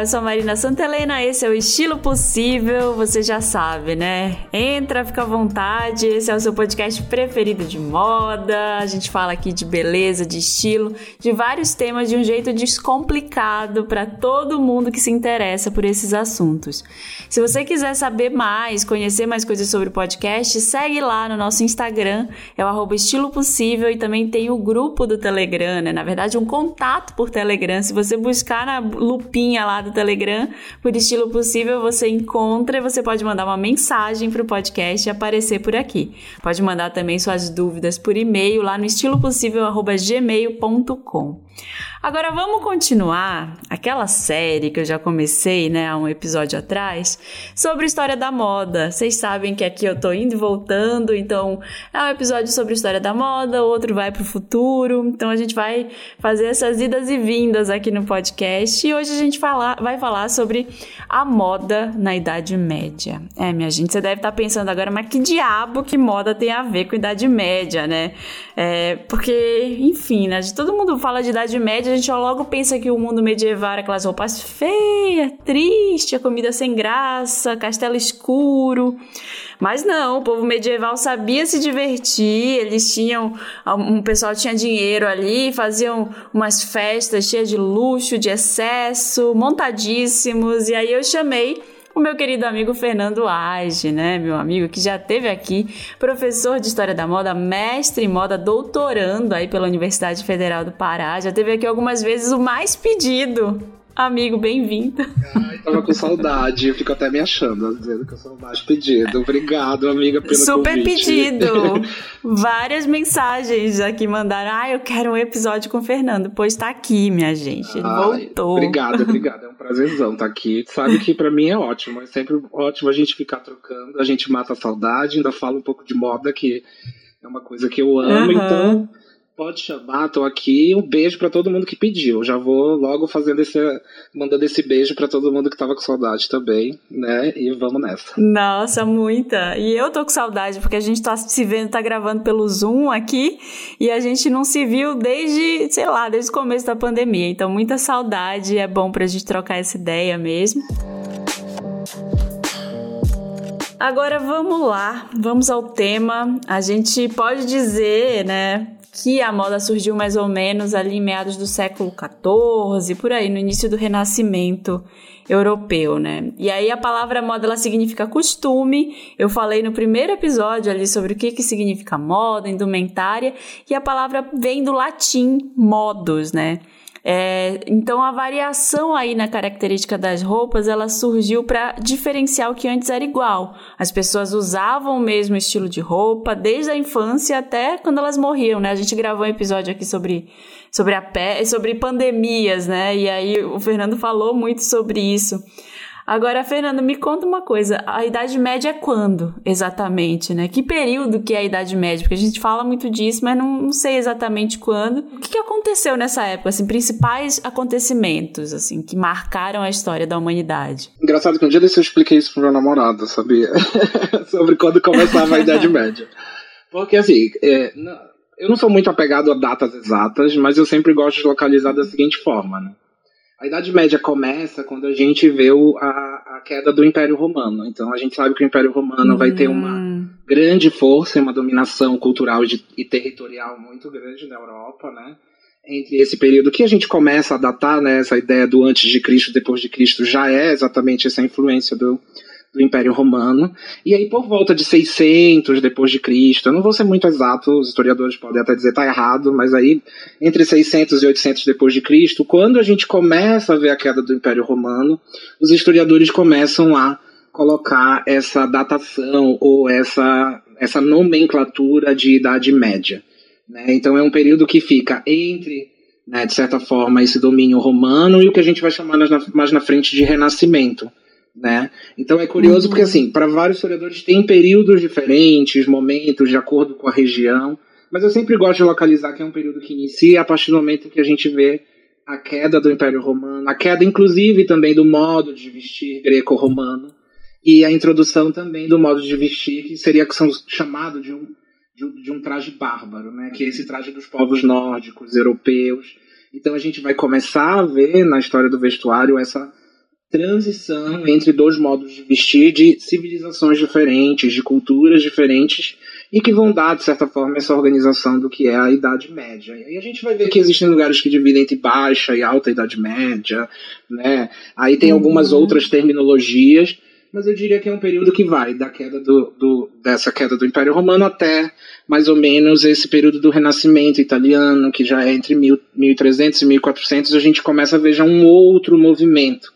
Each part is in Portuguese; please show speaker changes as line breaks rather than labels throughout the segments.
eu sou a Marina Santelena, esse é o Estilo Possível, você já sabe, né? Entra, fica à vontade, esse é o seu podcast preferido de moda, a gente fala aqui de beleza, de estilo, de vários temas de um jeito descomplicado para todo mundo que se interessa por esses assuntos. Se você quiser saber mais, conhecer mais coisas sobre o podcast, segue lá no nosso Instagram, é o Estilo Possível e também tem o grupo do Telegram, né? Na verdade, um contato por Telegram, se você buscar na lupinha lá do Telegram, por estilo possível, você encontra e você pode mandar uma mensagem para o podcast e aparecer por aqui. Pode mandar também suas dúvidas por e-mail lá no estilopossível.gmail.com. Agora vamos continuar aquela série que eu já comecei, né, há um episódio atrás, sobre história da moda. Vocês sabem que aqui eu tô indo e voltando, então é um episódio sobre história da moda, outro vai pro futuro. Então a gente vai fazer essas idas e vindas aqui no podcast e hoje a gente fala, vai falar sobre a moda na Idade Média. É, minha gente, você deve estar tá pensando agora, mas que diabo que moda tem a ver com Idade Média, né? É, porque, enfim, né, todo mundo fala de Idade Média a gente logo pensa que o mundo medieval era aquelas roupas feias, triste, a comida sem graça, castelo escuro. Mas não, o povo medieval sabia se divertir, eles tinham. Um pessoal tinha dinheiro ali, faziam umas festas cheias de luxo, de excesso, montadíssimos. E aí eu chamei o meu querido amigo Fernando Age, né, meu amigo que já teve aqui, professor de História da Moda, mestre em moda, doutorando aí pela Universidade Federal do Pará, já teve aqui algumas vezes o mais pedido. Amigo, bem-vindo.
Tava com saudade. Eu fico até me achando, dizendo que eu sou mais pedido. Obrigado, amiga, pelo
Super
convite.
pedido. Várias mensagens aqui mandaram. Ah, eu quero um episódio com o Fernando. Pois tá aqui, minha gente. Ele Ai, voltou.
Obrigado, obrigado. É um prazerzão estar tá aqui. Sabe que para mim é ótimo. É sempre ótimo a gente ficar trocando. A gente mata a saudade. Ainda fala um pouco de moda, que é uma coisa que eu amo. Uhum. Então Pode chamar, tô aqui. Um beijo para todo mundo que pediu. Já vou logo fazendo esse, mandando esse beijo para todo mundo que tava com saudade também, né? E vamos nessa.
Nossa, muita. E eu tô com saudade porque a gente tá se vendo, tá gravando pelo Zoom aqui e a gente não se viu desde, sei lá, desde o começo da pandemia. Então, muita saudade. É bom pra gente trocar essa ideia mesmo. Agora vamos lá, vamos ao tema. A gente pode dizer, né, que a moda surgiu mais ou menos ali em meados do século XIV, por aí, no início do Renascimento europeu, né? E aí a palavra moda ela significa costume. Eu falei no primeiro episódio ali sobre o que que significa moda, indumentária, e a palavra vem do latim modus, né? É, então a variação aí na característica das roupas ela surgiu para diferenciar o que antes era igual. As pessoas usavam o mesmo estilo de roupa desde a infância até quando elas morriam, né? A gente gravou um episódio aqui sobre sobre a pé, sobre pandemias, né? E aí o Fernando falou muito sobre isso. Agora, Fernando, me conta uma coisa. A Idade Média é quando, exatamente, né? Que período que é a Idade Média? Porque a gente fala muito disso, mas não, não sei exatamente quando. O que, que aconteceu nessa época? Assim, principais acontecimentos, assim, que marcaram a história da humanidade.
Engraçado que um dia desse eu expliquei isso pro meu namorado, sabia? Sobre quando começava a Idade Média. Porque, assim, é, eu não sou muito apegado a datas exatas, mas eu sempre gosto de localizar da seguinte forma, né? A Idade Média começa quando a gente vê o, a, a, queda do Império Romano. Então a gente sabe que o Império Romano vai ter uma hum. grande força e uma dominação cultural de, e territorial muito grande na Europa, né? Entre esse período que a gente começa a datar, né, essa ideia do antes de Cristo, depois de Cristo, já é exatamente essa influência do, do Império Romano. E aí, por volta de 600 depois de Cristo, eu não vou ser muito exato, os historiadores podem até dizer tá errado, mas aí entre 600 e 800 depois de Cristo, quando a gente começa a ver a queda do Império Romano, os historiadores começam a colocar essa datação ou essa essa nomenclatura de Idade Média. Né? Então é um período que fica entre né, de certa forma, esse domínio romano e o que a gente vai chamar mais na frente de renascimento né? Então é curioso porque assim, para vários historiadores tem períodos diferentes, momentos de acordo com a região, mas eu sempre gosto de localizar que é um período que inicia a partir do momento que a gente vê a queda do Império Romano, a queda inclusive também do modo de vestir greco-romano e a introdução também do modo de vestir que seria chamado de um de um traje bárbaro, né? Que é esse traje dos povos nórdicos, europeus. Então a gente vai começar a ver na história do vestuário essa transição entre dois modos de vestir de civilizações diferentes, de culturas diferentes, e que vão dar, de certa forma, essa organização do que é a Idade Média. E a gente vai ver que existem lugares que dividem entre baixa e alta Idade Média, né? Aí tem algumas uhum. outras terminologias, mas eu diria que é um período que vai da queda do, do, dessa queda do Império Romano até mais ou menos esse período do Renascimento italiano, que já é entre 1300 e 1400, a gente começa a ver já um outro movimento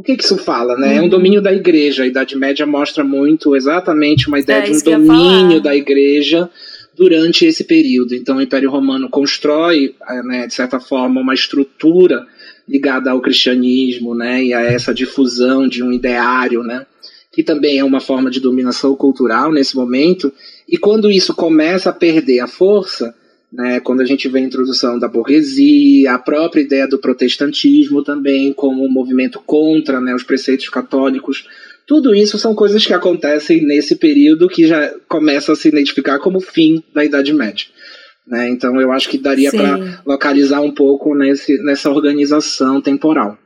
o que, que isso fala, né? Uhum. É um uhum. domínio da igreja. A Idade Média mostra muito exatamente uma ideia é, de um domínio da igreja durante esse período. Então, o Império Romano constrói, eh, né, de certa forma, uma estrutura ligada ao cristianismo, né, e a essa difusão de um ideário, né, que também é uma forma de dominação cultural nesse momento. E quando isso começa a perder a força, né, quando a gente vê a introdução da burguesia, a própria ideia do protestantismo também como um movimento contra né, os preceitos católicos, tudo isso são coisas que acontecem nesse período que já começa a se identificar como fim da Idade Média. Né? Então eu acho que daria para localizar um pouco nesse, nessa organização temporal.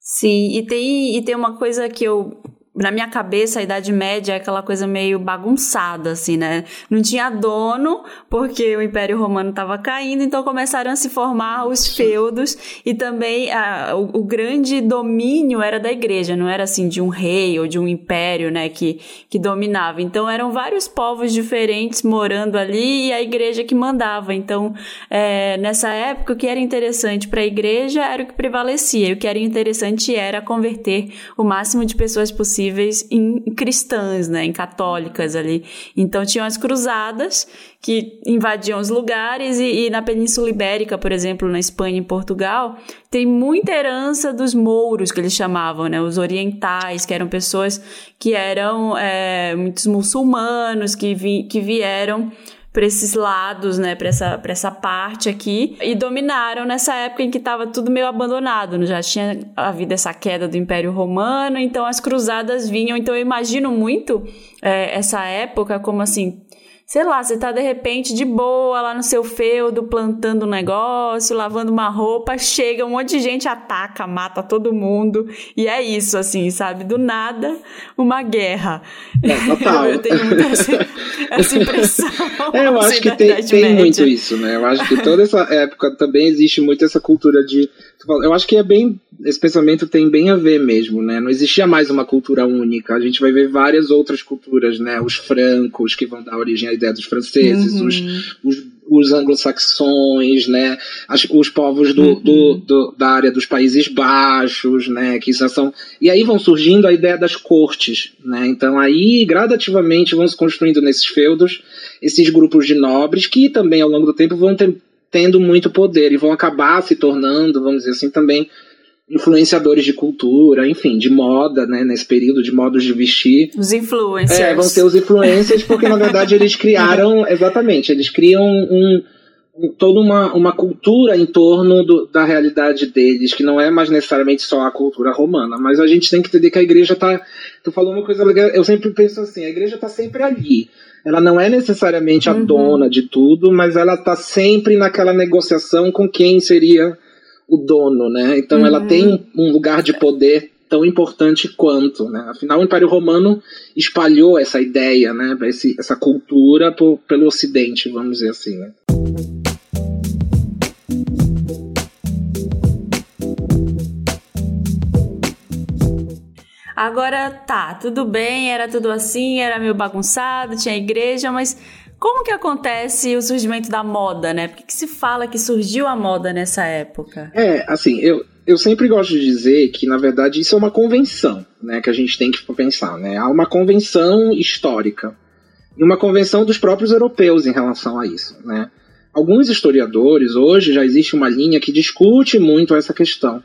Sim, e tem, e tem uma coisa que eu na minha cabeça, a Idade Média é aquela coisa meio bagunçada, assim, né? Não tinha dono, porque o Império Romano estava caindo, então começaram a se formar os feudos e também a, o, o, grande domínio era da igreja, não era assim de um rei ou de um império, né, que, que dominava. Então eram vários povos diferentes morando ali e a igreja que mandava. Então, é, nessa época, o que era interessante para a igreja era o que prevalecia, e o que era interessante era converter o máximo de pessoas possível possíveis em cristãs, né, em católicas ali. Então tinham as cruzadas que invadiam os lugares e, e na Península Ibérica, por exemplo, na Espanha e Portugal, tem muita herança dos mouros que eles chamavam, né, os orientais, que eram pessoas que eram é, muitos muçulmanos que, vi, que vieram para esses lados, né, para essa, essa parte aqui, e dominaram nessa época em que estava tudo meio abandonado, né? já tinha havido essa queda do Império Romano, então as cruzadas vinham, então eu imagino muito é, essa época como assim, sei lá, você tá de repente de boa lá no seu feudo, plantando um negócio, lavando uma roupa, chega um monte de gente, ataca, mata todo mundo. E é isso, assim, sabe? Do nada, uma guerra.
É, total.
eu tenho muito essa, essa impressão.
É, eu acho assim, que tem, tem muito isso, né? Eu acho que toda essa época também existe muito essa cultura de. Eu acho que é bem esse pensamento tem bem a ver mesmo, né? Não existia mais uma cultura única. A gente vai ver várias outras culturas, né? Os francos, que vão dar origem à ideia dos franceses, uhum. os, os, os anglo-saxões, né? As, os povos do, uhum. do, do, da área dos Países Baixos, né? Que são... E aí vão surgindo a ideia das cortes, né? Então aí, gradativamente, vão se construindo nesses feudos esses grupos de nobres que também, ao longo do tempo, vão ter, tendo muito poder e vão acabar se tornando, vamos dizer assim, também influenciadores de cultura, enfim, de moda, né, nesse período de modos de vestir.
Os influencers.
É, vão ser os influencers, porque na verdade eles criaram, exatamente, eles criam um, um, toda uma, uma cultura em torno do, da realidade deles, que não é mais necessariamente só a cultura romana, mas a gente tem que entender que a igreja tá, tu falou uma coisa legal, eu sempre penso assim, a igreja tá sempre ali, ela não é necessariamente a uhum. dona de tudo, mas ela tá sempre naquela negociação com quem seria o dono, né? Então uhum. ela tem um lugar de poder tão importante quanto, né? Afinal, o Império Romano espalhou essa ideia, né? Esse, essa cultura por, pelo Ocidente, vamos dizer assim, né?
Agora tá, tudo bem, era tudo assim, era meio bagunçado, tinha igreja, mas como que acontece o surgimento da moda, né? Por que, que se fala que surgiu a moda nessa época?
É, assim, eu, eu sempre gosto de dizer que, na verdade, isso é uma convenção, né? Que a gente tem que pensar, né? Há uma convenção histórica e uma convenção dos próprios europeus em relação a isso, né? Alguns historiadores, hoje já existe uma linha que discute muito essa questão.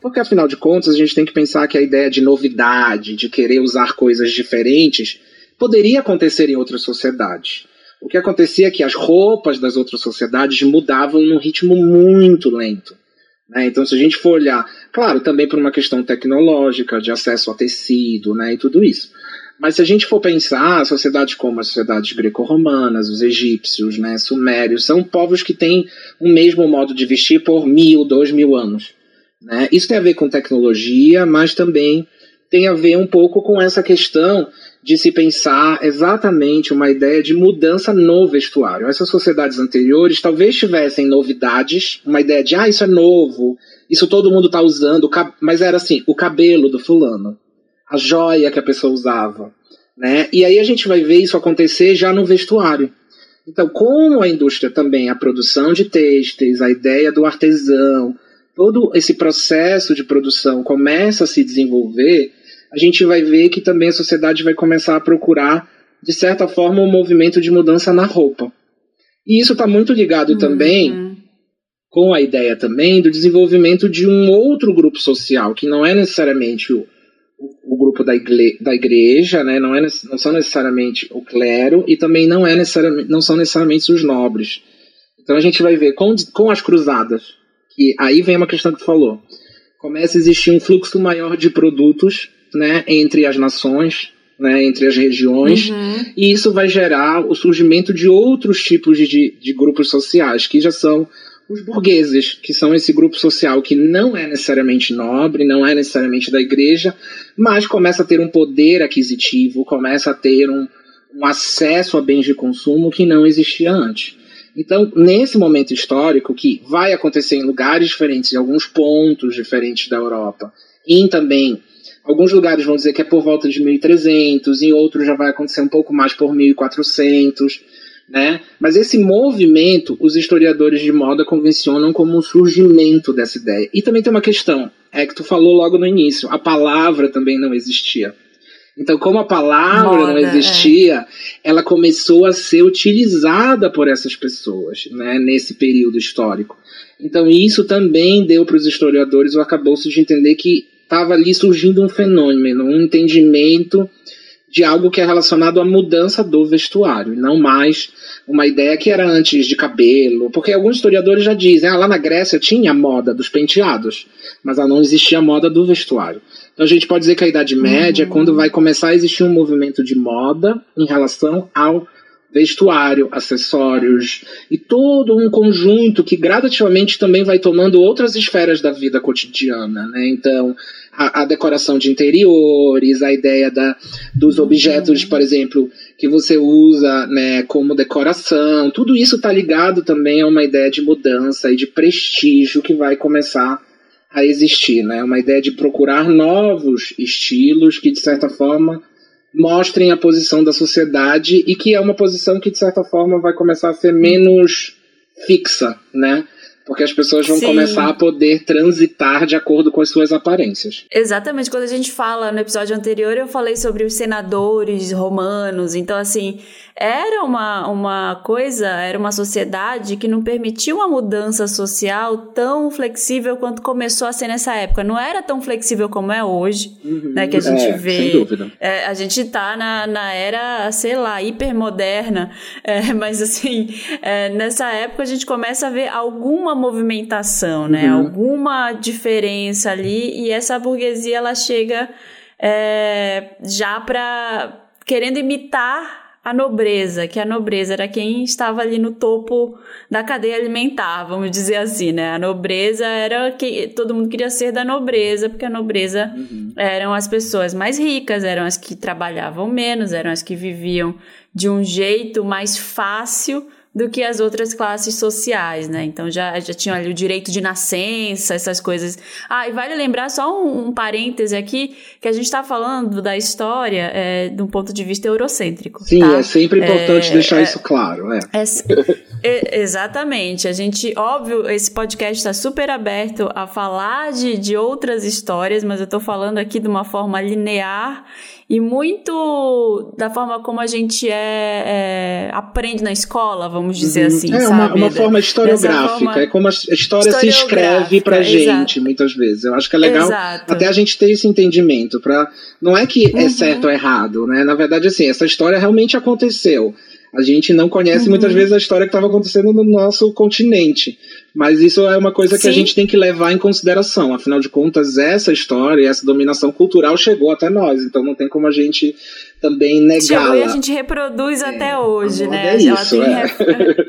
Porque, afinal de contas, a gente tem que pensar que a ideia de novidade, de querer usar coisas diferentes, poderia acontecer em outras sociedades. O que acontecia é que as roupas das outras sociedades mudavam num ritmo muito lento. Né? Então, se a gente for olhar, claro, também por uma questão tecnológica, de acesso a tecido né, e tudo isso. Mas se a gente for pensar, sociedades como as sociedades greco-romanas, os egípcios, né, sumérios, são povos que têm o mesmo modo de vestir por mil, dois mil anos. Né? Isso tem a ver com tecnologia, mas também tem a ver um pouco com essa questão de se pensar exatamente uma ideia de mudança no vestuário. Essas sociedades anteriores talvez tivessem novidades, uma ideia de, ah, isso é novo, isso todo mundo está usando, mas era assim, o cabelo do fulano, a joia que a pessoa usava, né? E aí a gente vai ver isso acontecer já no vestuário. Então, como a indústria também, a produção de têxteis, a ideia do artesão, todo esse processo de produção começa a se desenvolver, a gente vai ver que também a sociedade vai começar a procurar, de certa forma, um movimento de mudança na roupa. E isso está muito ligado uhum. também com a ideia também do desenvolvimento de um outro grupo social, que não é necessariamente o, o, o grupo da, igre, da igreja, né? não, é, não são necessariamente o clero e também não, é necessariamente, não são necessariamente os nobres. Então a gente vai ver com, com as cruzadas, que aí vem uma questão que tu falou, começa a existir um fluxo maior de produtos né, entre as nações, né, entre as regiões, uhum. e isso vai gerar o surgimento de outros tipos de, de grupos sociais, que já são os burgueses, que são esse grupo social que não é necessariamente nobre, não é necessariamente da igreja, mas começa a ter um poder aquisitivo, começa a ter um, um acesso a bens de consumo que não existia antes. Então, nesse momento histórico, que vai acontecer em lugares diferentes, em alguns pontos diferentes da Europa, e também Alguns lugares vão dizer que é por volta de 1300, em outros já vai acontecer um pouco mais por 1400, né? Mas esse movimento, os historiadores de moda convencionam como um surgimento dessa ideia. E também tem uma questão, é que tu falou logo no início, a palavra também não existia. Então, como a palavra moda, não existia, é. ela começou a ser utilizada por essas pessoas, né, nesse período histórico. Então, isso também deu para os historiadores o arcabouço de entender que estava ali surgindo um fenômeno, um entendimento de algo que é relacionado à mudança do vestuário, não mais uma ideia que era antes de cabelo, porque alguns historiadores já dizem, ah, lá na Grécia tinha a moda dos penteados, mas não existia a moda do vestuário. Então a gente pode dizer que a Idade Média uhum. é quando vai começar a existir um movimento de moda em relação ao vestuário, acessórios e todo um conjunto que gradativamente também vai tomando outras esferas da vida cotidiana, né? Então, a, a decoração de interiores, a ideia da, dos uhum. objetos, por exemplo, que você usa, né, como decoração, tudo isso está ligado também a uma ideia de mudança e de prestígio que vai começar a existir, né? Uma ideia de procurar novos estilos que de certa forma mostrem a posição da sociedade e que é uma posição que, de certa forma, vai começar a ser menos fixa, né? Porque as pessoas vão Sim. começar a poder transitar de acordo com as suas aparências.
Exatamente. Quando a gente fala no episódio anterior, eu falei sobre os senadores romanos. Então, assim, era uma, uma coisa, era uma sociedade que não permitia uma mudança social tão flexível quanto começou a ser nessa época. Não era tão flexível como é hoje, uhum, né? Que a gente é, vê. Sem dúvida. É, a gente tá na, na era, sei lá, hipermoderna. É, mas assim, é, nessa época a gente começa a ver alguma movimentação, né? Uhum. Alguma diferença ali. E essa burguesia ela chega é, já para querendo imitar a nobreza, que a nobreza era quem estava ali no topo da cadeia alimentar, vamos dizer assim, né? A nobreza era que todo mundo queria ser da nobreza, porque a nobreza uhum. eram as pessoas mais ricas, eram as que trabalhavam menos, eram as que viviam de um jeito mais fácil do que as outras classes sociais, né? Então já, já tinham ali o direito de nascença, essas coisas. Ah, e vale lembrar só um, um parêntese aqui, que a gente está falando da história é, de um ponto de vista eurocêntrico.
Sim, tá? é sempre importante é, deixar é, isso claro, é.
É exatamente. A gente, óbvio, esse podcast está super aberto a falar de, de outras histórias, mas eu estou falando aqui de uma forma linear e muito da forma como a gente é, é aprende na escola, vamos dizer uhum. assim.
É uma, uma forma historiográfica, forma... é como a história se escreve pra gente, exato. muitas vezes. Eu acho que é legal exato. até a gente ter esse entendimento. Pra... Não é que é uhum. certo ou errado, né? Na verdade, assim, essa história realmente aconteceu. A gente não conhece uhum. muitas vezes a história que estava acontecendo no nosso continente. Mas isso é uma coisa que Sim. a gente tem que levar em consideração. Afinal de contas, essa história, essa dominação cultural chegou até nós. Então não tem como a gente também negá-la.
E a gente reproduz é, até hoje, né?
É isso, é.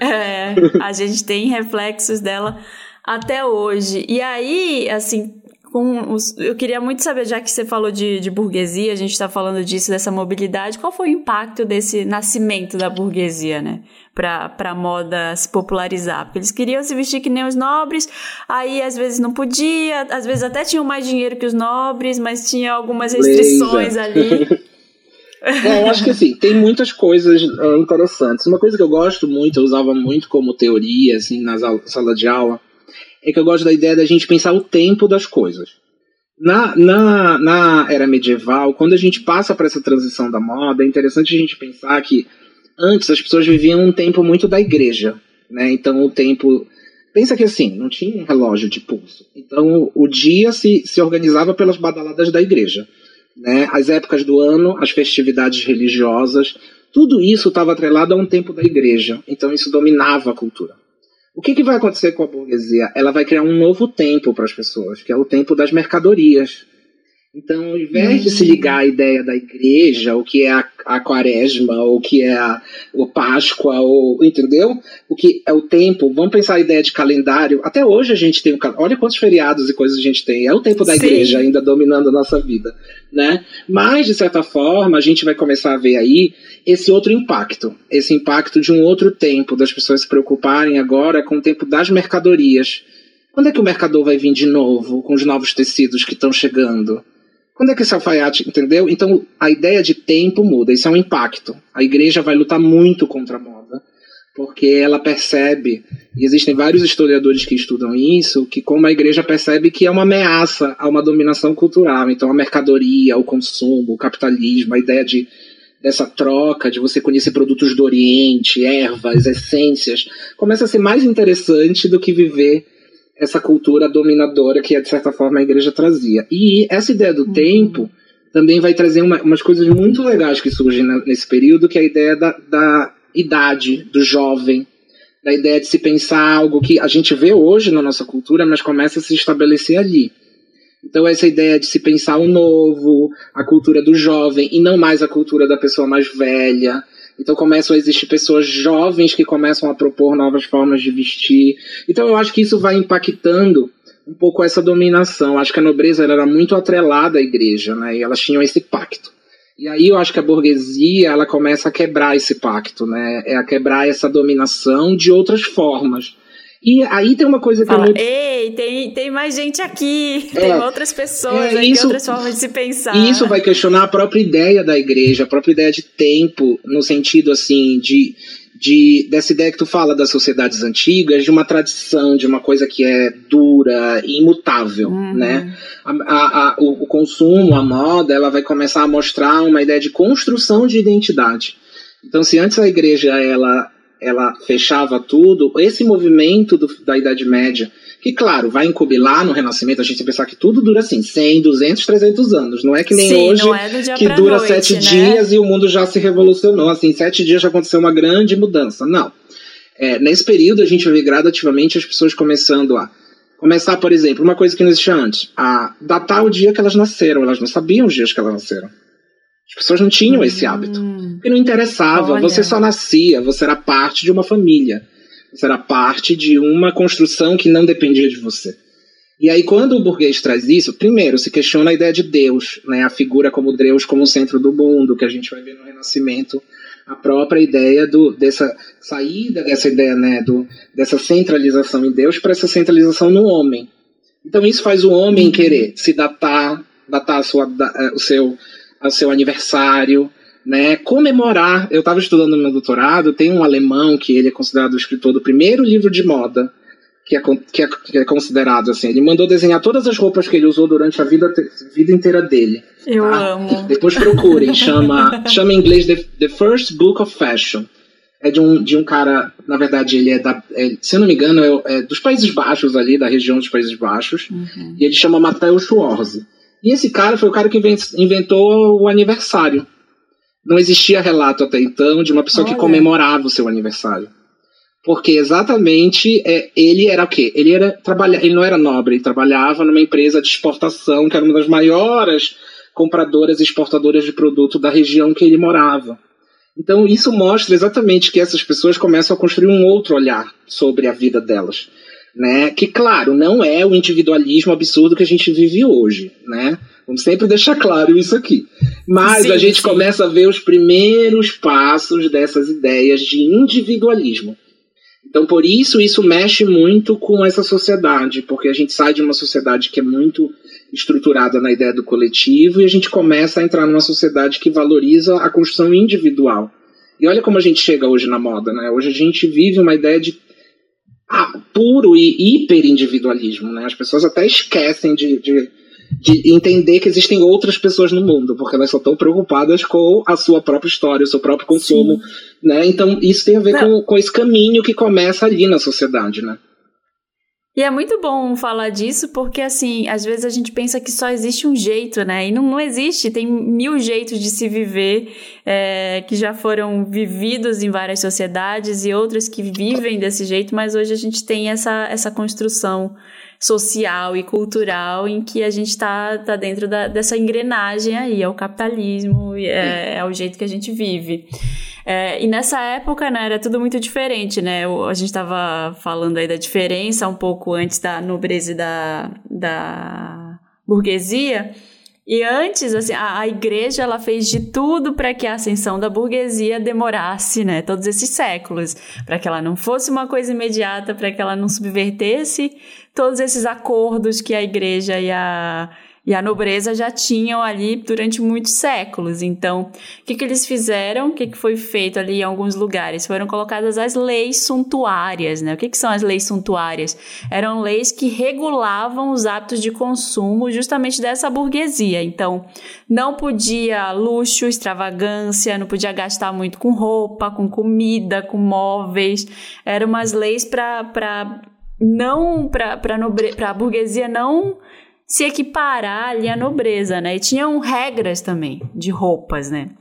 é. a gente tem reflexos dela até hoje. E aí, assim, com os, eu queria muito saber, já que você falou de, de burguesia, a gente está falando disso, dessa mobilidade, qual foi o impacto desse nascimento da burguesia, né? Para a moda se popularizar. Porque eles queriam se vestir que nem os nobres, aí às vezes não podia, às vezes até tinham mais dinheiro que os nobres, mas tinha algumas restrições ali.
É, eu acho que assim, tem muitas coisas é, interessantes. Uma coisa que eu gosto muito, eu usava muito como teoria, assim, na sala de aula, é que eu gosto da ideia da gente pensar o tempo das coisas. Na, na, na era medieval, quando a gente passa para essa transição da moda, é interessante a gente pensar que antes as pessoas viviam um tempo muito da igreja, né? Então o tempo pensa que assim, não tinha um relógio de pulso. Então o dia se, se organizava pelas badaladas da igreja, né? As épocas do ano, as festividades religiosas, tudo isso estava atrelado a um tempo da igreja. Então isso dominava a cultura. O que, que vai acontecer com a burguesia? Ela vai criar um novo tempo para as pessoas, que é o tempo das mercadorias. Então, ao invés uhum. de se ligar à ideia da igreja, o que é a, a quaresma, o que é a o Páscoa, ou, entendeu? O que é o tempo, vamos pensar a ideia de calendário. Até hoje a gente tem, olha quantos feriados e coisas a gente tem. É o tempo da Sim. igreja ainda dominando a nossa vida, né? Mas, de certa forma, a gente vai começar a ver aí esse outro impacto. Esse impacto de um outro tempo, das pessoas se preocuparem agora com o tempo das mercadorias. Quando é que o mercador vai vir de novo com os novos tecidos que estão chegando? Quando é que esse alfaiate, entendeu? Então a ideia de tempo muda, isso é um impacto. A igreja vai lutar muito contra a moda, porque ela percebe, e existem vários historiadores que estudam isso, que como a igreja percebe que é uma ameaça a uma dominação cultural. Então a mercadoria, o consumo, o capitalismo, a ideia de dessa troca, de você conhecer produtos do Oriente, ervas, essências, começa a ser mais interessante do que viver essa cultura dominadora que, de certa forma, a igreja trazia. E essa ideia do uhum. tempo também vai trazer uma, umas coisas muito legais que surgem na, nesse período, que é a ideia da, da idade, do jovem, da ideia de se pensar algo que a gente vê hoje na nossa cultura, mas começa a se estabelecer ali. Então, essa ideia de se pensar o novo, a cultura do jovem, e não mais a cultura da pessoa mais velha, então começam a existir pessoas jovens que começam a propor novas formas de vestir. Então eu acho que isso vai impactando um pouco essa dominação. Acho que a nobreza era muito atrelada à igreja, né? E elas tinham esse pacto. E aí eu acho que a burguesia ela começa a quebrar esse pacto, né? É a quebrar essa dominação de outras formas. E aí tem uma coisa que
Fala,
eu muito...
Ei, tem, tem mais gente aqui, é, tem outras pessoas, é, isso, outras formas de se pensar. E
isso vai questionar a própria ideia da igreja, a própria ideia de tempo, no sentido assim, de, de dessa ideia que tu fala das sociedades antigas, de uma tradição, de uma coisa que é dura e imutável, uhum. né? A, a, a, o, o consumo, a moda, ela vai começar a mostrar uma ideia de construção de identidade. Então, se antes a igreja ela ela fechava tudo, esse movimento do, da Idade Média, que claro, vai encubilar no Renascimento, a gente pensar que tudo dura assim, 100, 200, 300 anos, não é que nem
Sim,
hoje,
é
que dura
noite,
sete
né?
dias e o mundo já se revolucionou, assim, sete dias já aconteceu uma grande mudança, não. É, nesse período a gente vê gradativamente as pessoas começando a começar, por exemplo, uma coisa que não existia antes, a datar o dia que elas nasceram, elas não sabiam os dias que elas nasceram. As pessoas não tinham esse hábito. Porque não interessava, Olha. você só nascia, você era parte de uma família. Você era parte de uma construção que não dependia de você. E aí, quando o burguês traz isso, primeiro se questiona a ideia de Deus, né? a figura como Deus como o centro do mundo, que a gente vai ver no Renascimento, a própria ideia do, dessa saída dessa ideia né, do, dessa centralização em Deus para essa centralização no homem. Então, isso faz o homem uhum. querer se datar, datar sua, o seu ao seu aniversário, né? Comemorar. Eu estava estudando no meu doutorado, tem um alemão que ele é considerado o escritor do primeiro livro de moda, que é, que é, que é considerado assim. Ele mandou desenhar todas as roupas que ele usou durante a vida, vida inteira dele.
Eu tá? amo.
Depois procurem, chama, chama em inglês The, The First Book of Fashion. É de um, de um cara, na verdade, ele é da. É, se eu não me engano, é, é, dos Países Baixos ali, da região dos Países Baixos. Uhum. E ele chama Mateusz Schwarze. E esse cara foi o cara que inventou o aniversário. Não existia relato até então de uma pessoa Olha. que comemorava o seu aniversário. Porque exatamente é, ele era o quê? Ele, era, trabalha, ele não era nobre, ele trabalhava numa empresa de exportação, que era uma das maiores compradoras e exportadoras de produto da região que ele morava. Então isso mostra exatamente que essas pessoas começam a construir um outro olhar sobre a vida delas. né? Que claro, não é o individualismo absurdo que a gente vive hoje, né? Vamos sempre deixar claro isso aqui. Mas sim, a gente sim. começa a ver os primeiros passos dessas ideias de individualismo. Então, por isso, isso mexe muito com essa sociedade, porque a gente sai de uma sociedade que é muito estruturada na ideia do coletivo e a gente começa a entrar numa sociedade que valoriza a construção individual. E olha como a gente chega hoje na moda, né? Hoje a gente vive uma ideia de ah, puro e hiper individualismo, né? As pessoas até esquecem de, de, de, entender que existem outras pessoas no mundo, porque elas só estão preocupadas com a sua própria história, o seu próprio consumo, Sim. né? Então isso tem a ver com, com esse caminho que começa ali na sociedade, né?
E é muito bom falar disso porque, assim, às vezes a gente pensa que só existe um jeito, né? E não, não existe, tem mil jeitos de se viver é, que já foram vividos em várias sociedades e outras que vivem desse jeito, mas hoje a gente tem essa, essa construção social e cultural em que a gente está tá dentro da, dessa engrenagem aí, é o capitalismo, é, é o jeito que a gente vive. É, e nessa época, né, era tudo muito diferente, né? a gente estava falando aí da diferença um pouco antes da nobreza e da, da burguesia. E antes, assim, a, a igreja ela fez de tudo para que a ascensão da burguesia demorasse, né? Todos esses séculos, para que ela não fosse uma coisa imediata, para que ela não subvertesse todos esses acordos que a igreja e a e a nobreza já tinham ali durante muitos séculos. Então, o que, que eles fizeram? O que, que foi feito ali em alguns lugares? Foram colocadas as leis suntuárias, né? O que, que são as leis suntuárias? Eram leis que regulavam os hábitos de consumo justamente dessa burguesia. Então, não podia luxo, extravagância, não podia gastar muito com roupa, com comida, com móveis. Eram umas leis para não para a burguesia não se equiparar ali à nobreza, né? E tinham regras também de roupas, né?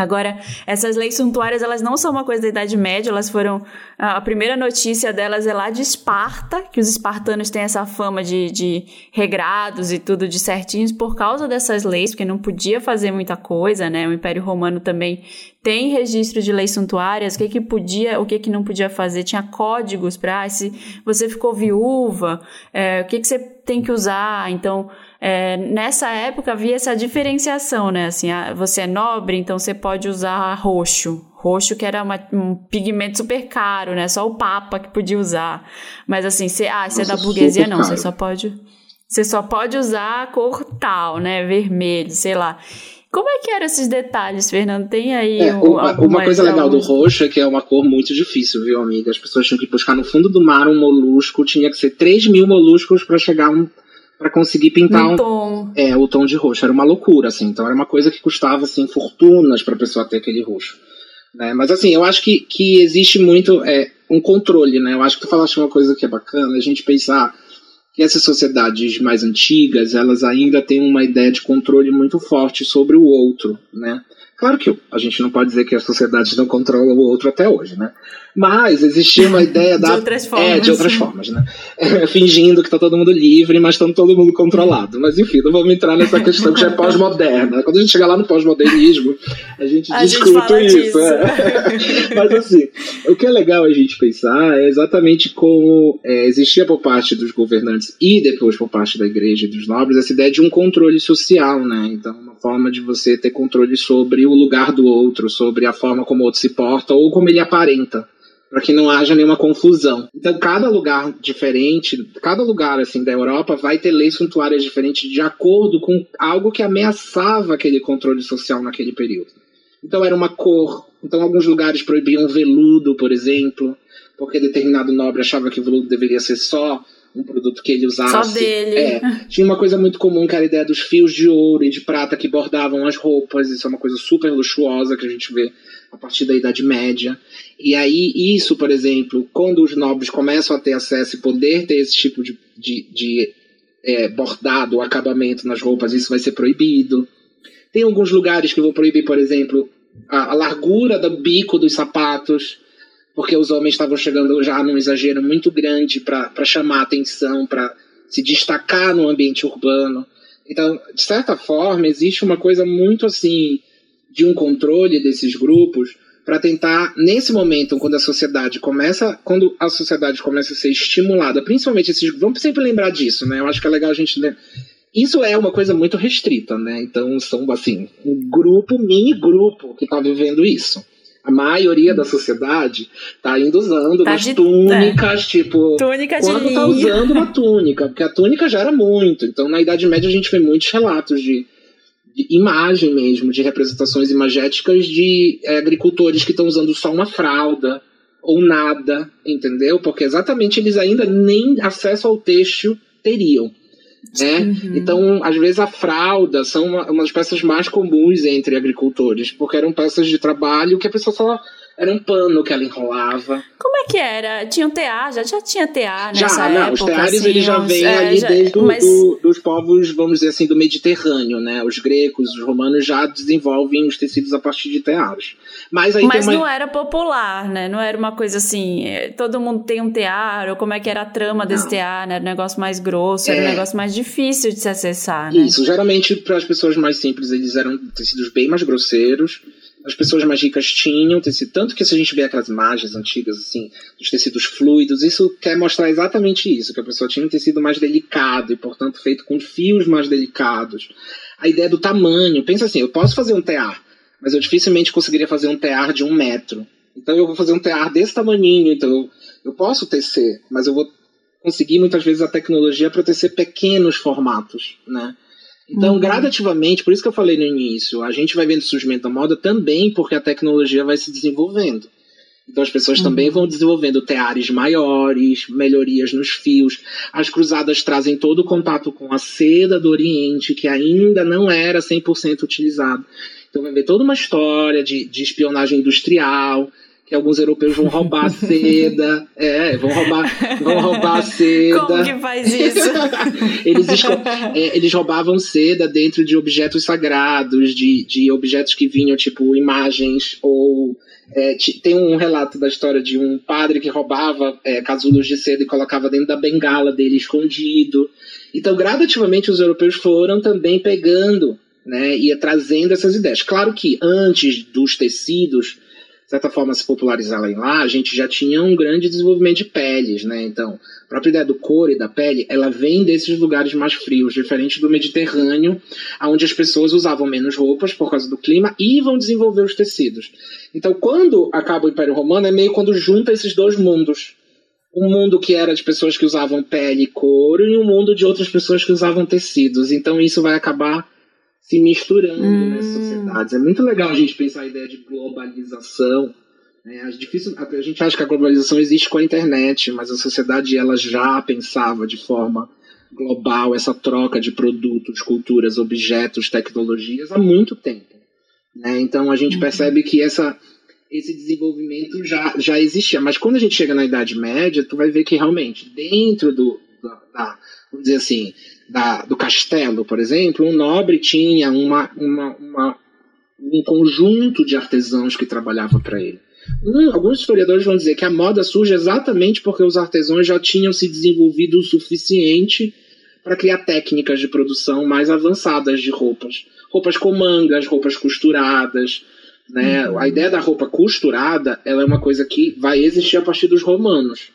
Agora, essas leis suntuárias, elas não são uma coisa da Idade Média, elas foram... A primeira notícia delas é lá de Esparta, que os espartanos têm essa fama de, de regrados e tudo de certinhos por causa dessas leis, porque não podia fazer muita coisa, né? O Império Romano também tem registro de leis suntuárias, o que que podia, o que que não podia fazer, tinha códigos para, ah, se você ficou viúva, é, o que que você tem que usar, então é, nessa época havia essa diferenciação, né? Assim, ah, você é nobre, então você pode usar roxo. Roxo que era uma, um pigmento super caro, né? Só o Papa que podia usar. Mas assim, você, ah, você é da burguesia, não. Você só pode. Você só pode usar a cor tal, né? Vermelho, sei lá. Como é que eram esses detalhes, Fernando? Tem aí
é, um, uma, uma coisa legal do roxo é que é uma cor muito difícil, viu, amiga? As pessoas tinham que buscar no fundo do mar um molusco, tinha que ser 3 mil moluscos para chegar a um para conseguir pintar um,
tom.
É, o tom de roxo. Era uma loucura, assim. Então era uma coisa que custava, assim, fortunas pra pessoa ter aquele roxo. Né? Mas, assim, eu acho que, que existe muito é, um controle, né? Eu acho que tu falaste uma coisa que é bacana, a gente pensar que essas sociedades mais antigas, elas ainda têm uma ideia de controle muito forte sobre o outro, né? Claro que a gente não pode dizer que as sociedades não controlam o outro até hoje, né? Mas existia uma ideia da.
de outras formas. É,
de outras formas, né? fingindo que tá todo mundo livre, mas estando todo mundo controlado. Mas enfim, não vamos entrar nessa questão que já é pós-moderna. Quando a gente chegar lá no pós-modernismo, a gente a discute gente isso. É. mas assim, o que é legal a gente pensar é exatamente como é, existia por parte dos governantes e depois por parte da igreja e dos nobres essa ideia de um controle social, né? Então, uma forma de você ter controle sobre o lugar do outro, sobre a forma como o outro se porta ou como ele aparenta, para que não haja nenhuma confusão. Então, cada lugar diferente, cada lugar assim da Europa vai ter leis suntuárias diferentes de acordo com algo que ameaçava aquele controle social naquele período. Então, era uma cor. Então, alguns lugares proibiam veludo, por exemplo, porque determinado nobre achava que o veludo deveria ser só um produto que ele usasse.
Só dele.
É, tinha uma coisa muito comum que era a ideia dos fios de ouro e de prata que bordavam as roupas. Isso é uma coisa super luxuosa que a gente vê a partir da Idade Média. E aí, isso, por exemplo, quando os nobres começam a ter acesso e poder ter esse tipo de, de, de é, bordado, acabamento nas roupas, isso vai ser proibido. Tem alguns lugares que vão proibir, por exemplo, a, a largura do bico dos sapatos porque os homens estavam chegando já num exagero muito grande para chamar atenção, para se destacar no ambiente urbano. Então, de certa forma, existe uma coisa muito assim de um controle desses grupos para tentar nesse momento quando a sociedade começa, quando a sociedade começa a ser estimulada, principalmente esses, vamos sempre lembrar disso, né? Eu acho que é legal a gente isso é uma coisa muito restrita, né? Então são assim um grupo, mini grupo que está vivendo isso. A maioria da sociedade tá indo usando tá umas de, túnicas, é. tipo.
Túnica
quando
de
tá usando uma túnica, porque a túnica já era muito. Então, na Idade Média, a gente vê muitos relatos de, de imagem mesmo, de representações imagéticas de é, agricultores que estão usando só uma fralda ou nada, entendeu? Porque exatamente eles ainda nem acesso ao têxtil teriam. Né? Uhum. Então, às vezes, a fralda são uma, uma das peças mais comuns entre agricultores, porque eram peças de trabalho que a pessoa só era um pano que ela enrolava.
Como é que era? Tinha um tear? Já, já tinha tear nessa
já,
não, época?
Os teares assim, eles já vêm é, ali já, desde mas... do, dos povos, vamos dizer assim, do Mediterrâneo, né? Os gregos, os romanos já desenvolvem os tecidos a partir de teares. Mas, aí
mas
uma...
não era popular, né? Não era uma coisa assim, é, todo mundo tem um tear, ou como é que era a trama desse não. tear, né? Era um negócio mais grosso, é... era um é. negócio mais difícil de se acessar, né?
Isso, geralmente para as pessoas mais simples eles eram tecidos bem mais grosseiros, as pessoas mais ricas tinham tecido. Tanto que se a gente vê aquelas imagens antigas, assim, dos tecidos fluidos, isso quer mostrar exatamente isso, que a pessoa tinha um tecido mais delicado e, portanto, feito com fios mais delicados. A ideia do tamanho. Pensa assim, eu posso fazer um tear, mas eu dificilmente conseguiria fazer um tear de um metro. Então eu vou fazer um tear desse tamanhinho, então eu, eu posso tecer, mas eu vou conseguir muitas vezes a tecnologia para tecer pequenos formatos, né? Então, uhum. gradativamente, por isso que eu falei no início, a gente vai vendo o surgimento da moda também porque a tecnologia vai se desenvolvendo. Então as pessoas uhum. também vão desenvolvendo teares maiores, melhorias nos fios. As cruzadas trazem todo o contato com a seda do Oriente, que ainda não era 100% utilizado. Então vai ver toda uma história de, de espionagem industrial, que alguns europeus vão roubar a seda. É, vão roubar, vão roubar a seda.
Como que faz isso?
eles, é, eles roubavam seda dentro de objetos sagrados, de, de objetos que vinham, tipo, imagens ou. É, tem um relato da história de um padre que roubava é, casulos de seda e colocava dentro da bengala dele escondido. Então, gradativamente, os europeus foram também pegando né, e trazendo essas ideias. Claro que antes dos tecidos certa forma, se popularizarem lá, a gente já tinha um grande desenvolvimento de peles, né? Então, a própria ideia do couro e da pele, ela vem desses lugares mais frios, diferente do Mediterrâneo, onde as pessoas usavam menos roupas por causa do clima e vão desenvolver os tecidos. Então, quando acaba o Império Romano, é meio quando junta esses dois mundos. Um mundo que era de pessoas que usavam pele e couro e um mundo de outras pessoas que usavam tecidos. Então, isso vai acabar se misturando hum. nessas sociedades. É muito legal a gente pensar a ideia de globalização. É, difícil, a gente acha que a globalização existe com a internet, mas a sociedade ela já pensava de forma global essa troca de produtos, culturas, objetos, tecnologias há muito tempo. Né? Então a gente uhum. percebe que essa, esse desenvolvimento já, já existia. Mas quando a gente chega na Idade Média, tu vai ver que realmente dentro do, da, da vamos dizer assim, da, do castelo, por exemplo, um nobre tinha uma, uma, uma um conjunto de artesãos que trabalhava para ele. Um, alguns historiadores vão dizer que a moda surge exatamente porque os artesãos já tinham se desenvolvido o suficiente para criar técnicas de produção mais avançadas de roupas. Roupas com mangas, roupas costuradas. Né? Uhum. A ideia da roupa costurada ela é uma coisa que vai existir a partir dos romanos.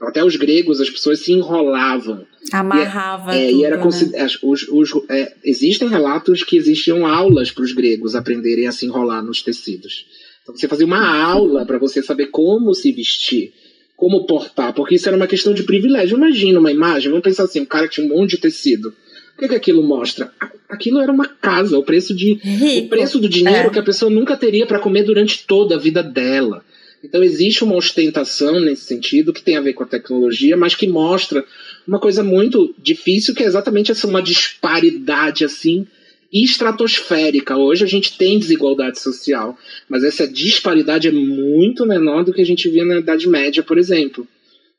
Até os gregos, as pessoas se enrolavam.
Amarrava.
E,
é, tudo,
e era
né?
os, os, é, existem relatos que existiam aulas para os gregos aprenderem a se enrolar nos tecidos. Então você fazia uma aula para você saber como se vestir, como portar, porque isso era uma questão de privilégio. Imagina uma imagem, vamos pensar assim, um cara que tinha um monte de tecido. O que, que aquilo mostra? Aquilo era uma casa, o preço de Rico. o preço do dinheiro é. que a pessoa nunca teria para comer durante toda a vida dela. Então existe uma ostentação nesse sentido que tem a ver com a tecnologia, mas que mostra uma coisa muito difícil que é exatamente essa uma disparidade assim estratosférica. Hoje a gente tem desigualdade social, mas essa disparidade é muito menor do que a gente via na Idade Média, por exemplo,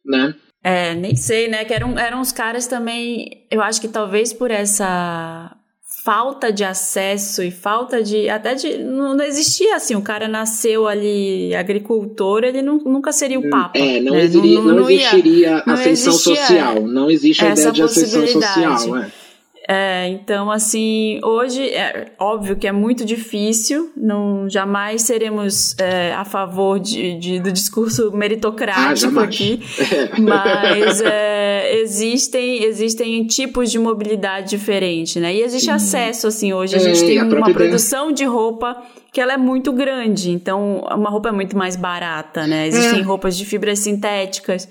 né?
É, nem sei, né? Que eram, eram os caras também. Eu acho que talvez por essa falta de acesso e falta de até de não, existia assim o cara nasceu ali agricultor ele não, nunca seria o papa
é não,
né?
exiria, não, não, não existiria ia, ascensão social não existe a ideia de ascensão social é.
É, então, assim, hoje é óbvio que é muito difícil, não jamais seremos é, a favor de, de, do discurso meritocrático ah, aqui, mas é, existem, existem tipos de mobilidade diferente, né? E existe Sim. acesso, assim, hoje a é, gente tem uma produção de roupa que ela é muito grande, então uma roupa é muito mais barata, né? Existem é. roupas de fibras sintéticas,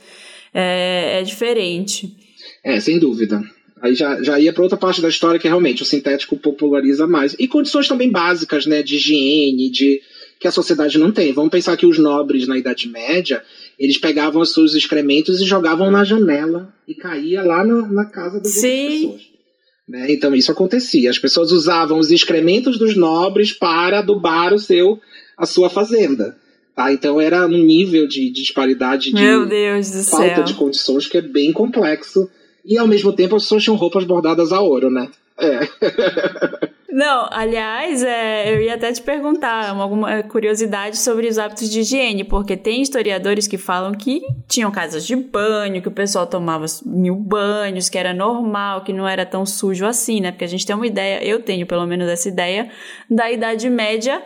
é, é diferente.
É, sem dúvida. Aí já, já ia para outra parte da história que realmente o sintético populariza mais. E condições também básicas, né, de higiene, de que a sociedade não tem. Vamos pensar que os nobres na Idade Média, eles pegavam os seus excrementos e jogavam na janela e caía lá na, na casa das pessoas. Né? Então isso acontecia. As pessoas usavam os excrementos dos nobres para adubar o seu, a sua fazenda. Tá? Então era um nível de disparidade de falta
céu.
de condições que é bem complexo. E ao mesmo tempo as pessoas tinham roupas bordadas a ouro, né? É.
Não, aliás, é, eu ia até te perguntar uma, alguma curiosidade sobre os hábitos de higiene, porque tem historiadores que falam que tinham casas de banho, que o pessoal tomava mil banhos, que era normal, que não era tão sujo assim, né? Porque a gente tem uma ideia, eu tenho pelo menos essa ideia, da Idade Média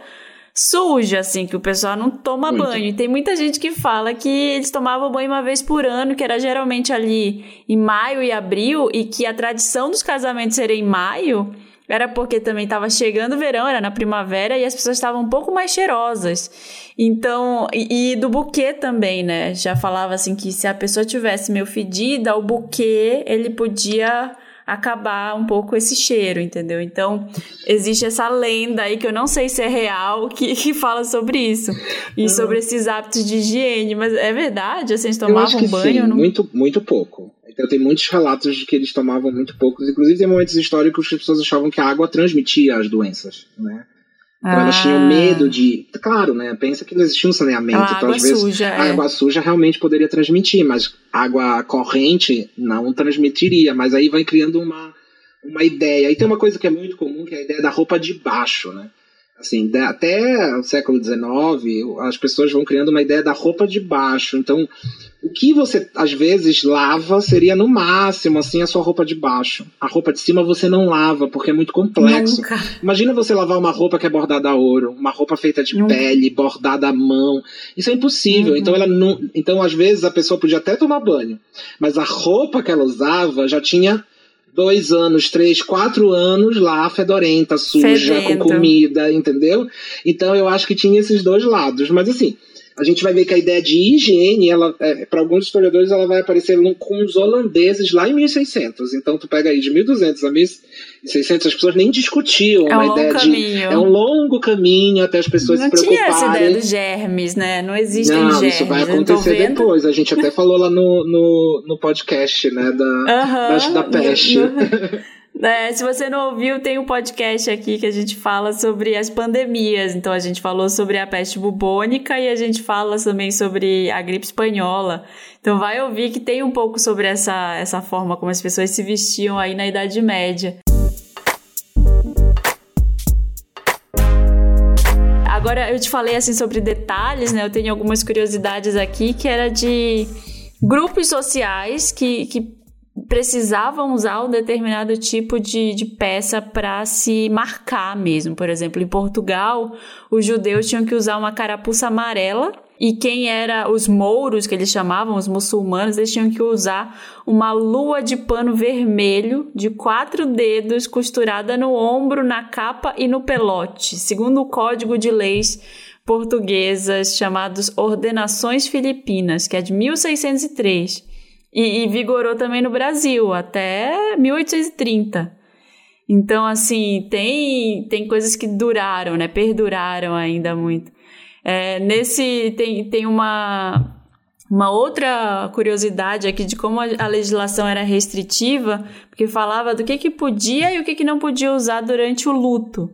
suja, assim, que o pessoal não toma Muito. banho. E tem muita gente que fala que eles tomavam banho uma vez por ano, que era geralmente ali em maio e abril, e que a tradição dos casamentos serem em maio era porque também estava chegando o verão, era na primavera e as pessoas estavam um pouco mais cheirosas. Então, e, e, do buquê também, né? Já falava assim que se a pessoa tivesse meio fedida, o buquê ele podia acabar um pouco esse cheiro, entendeu? Então, existe essa lenda aí que eu não sei se é real, que, que fala sobre isso. E sobre esses hábitos de higiene. Mas é verdade? Assim, eles tomavam banho?
Sim, não... muito, muito pouco. Então tem muitos relatos de que eles tomavam muito poucos. Inclusive tem momentos históricos que as pessoas achavam que a água transmitia as doenças, né? Ah. elas tinham ah. medo de. Claro, né? Pensa que não existia um saneamento. A então,
água
às vezes,
suja,
a
é.
água suja realmente poderia transmitir, mas água corrente não transmitiria. Mas aí vai criando uma, uma ideia. E tem uma coisa que é muito comum, que é a ideia da roupa de baixo, né? Assim, até o século XIX, as pessoas vão criando uma ideia da roupa de baixo. Então, o que você às vezes lava seria no máximo assim a sua roupa de baixo. A roupa de cima você não lava porque é muito complexo.
Nunca.
Imagina você lavar uma roupa que é bordada a ouro, uma roupa feita de Nunca. pele, bordada à mão. Isso é impossível. Uhum. Então ela não, então às vezes a pessoa podia até tomar banho, mas a roupa que ela usava já tinha dois anos, três, quatro anos lá, fedorenta, suja, Fedento. com comida, entendeu? Então eu acho que tinha esses dois lados. Mas assim, a gente vai ver que a ideia de higiene, ela, é, para alguns historiadores, ela vai aparecer com os holandeses lá em 1600. Então, tu pega aí de 1200 a 1600, as pessoas nem discutiam
é
um uma ideia
caminho.
de. É um longo caminho até as pessoas
não
se preocuparem.
Não tinha essa ideia dos germes, né? Não existem não, germes.
Isso vai acontecer depois. A gente até falou lá no, no, no podcast, né? Da, uh -huh. da, da peste.
É, se você não ouviu, tem um podcast aqui que a gente fala sobre as pandemias. Então a gente falou sobre a peste bubônica e a gente fala também sobre a gripe espanhola. Então vai ouvir que tem um pouco sobre essa, essa forma como as pessoas se vestiam aí na Idade Média. Agora eu te falei assim sobre detalhes, né? Eu tenho algumas curiosidades aqui que era de grupos sociais que, que precisavam usar um determinado tipo de, de peça para se marcar mesmo. Por exemplo, em Portugal, os judeus tinham que usar uma carapuça amarela e quem era os mouros, que eles chamavam, os muçulmanos, eles tinham que usar uma lua de pano vermelho de quatro dedos costurada no ombro, na capa e no pelote, segundo o código de leis portuguesas chamados Ordenações Filipinas, que é de 1603. E, e vigorou também no Brasil até 1830. Então, assim, tem, tem coisas que duraram, né? Perduraram ainda muito. É, nesse, tem, tem uma, uma outra curiosidade aqui de como a, legislação era restritiva, porque falava do que, que podia e o que, que não podia usar durante o luto.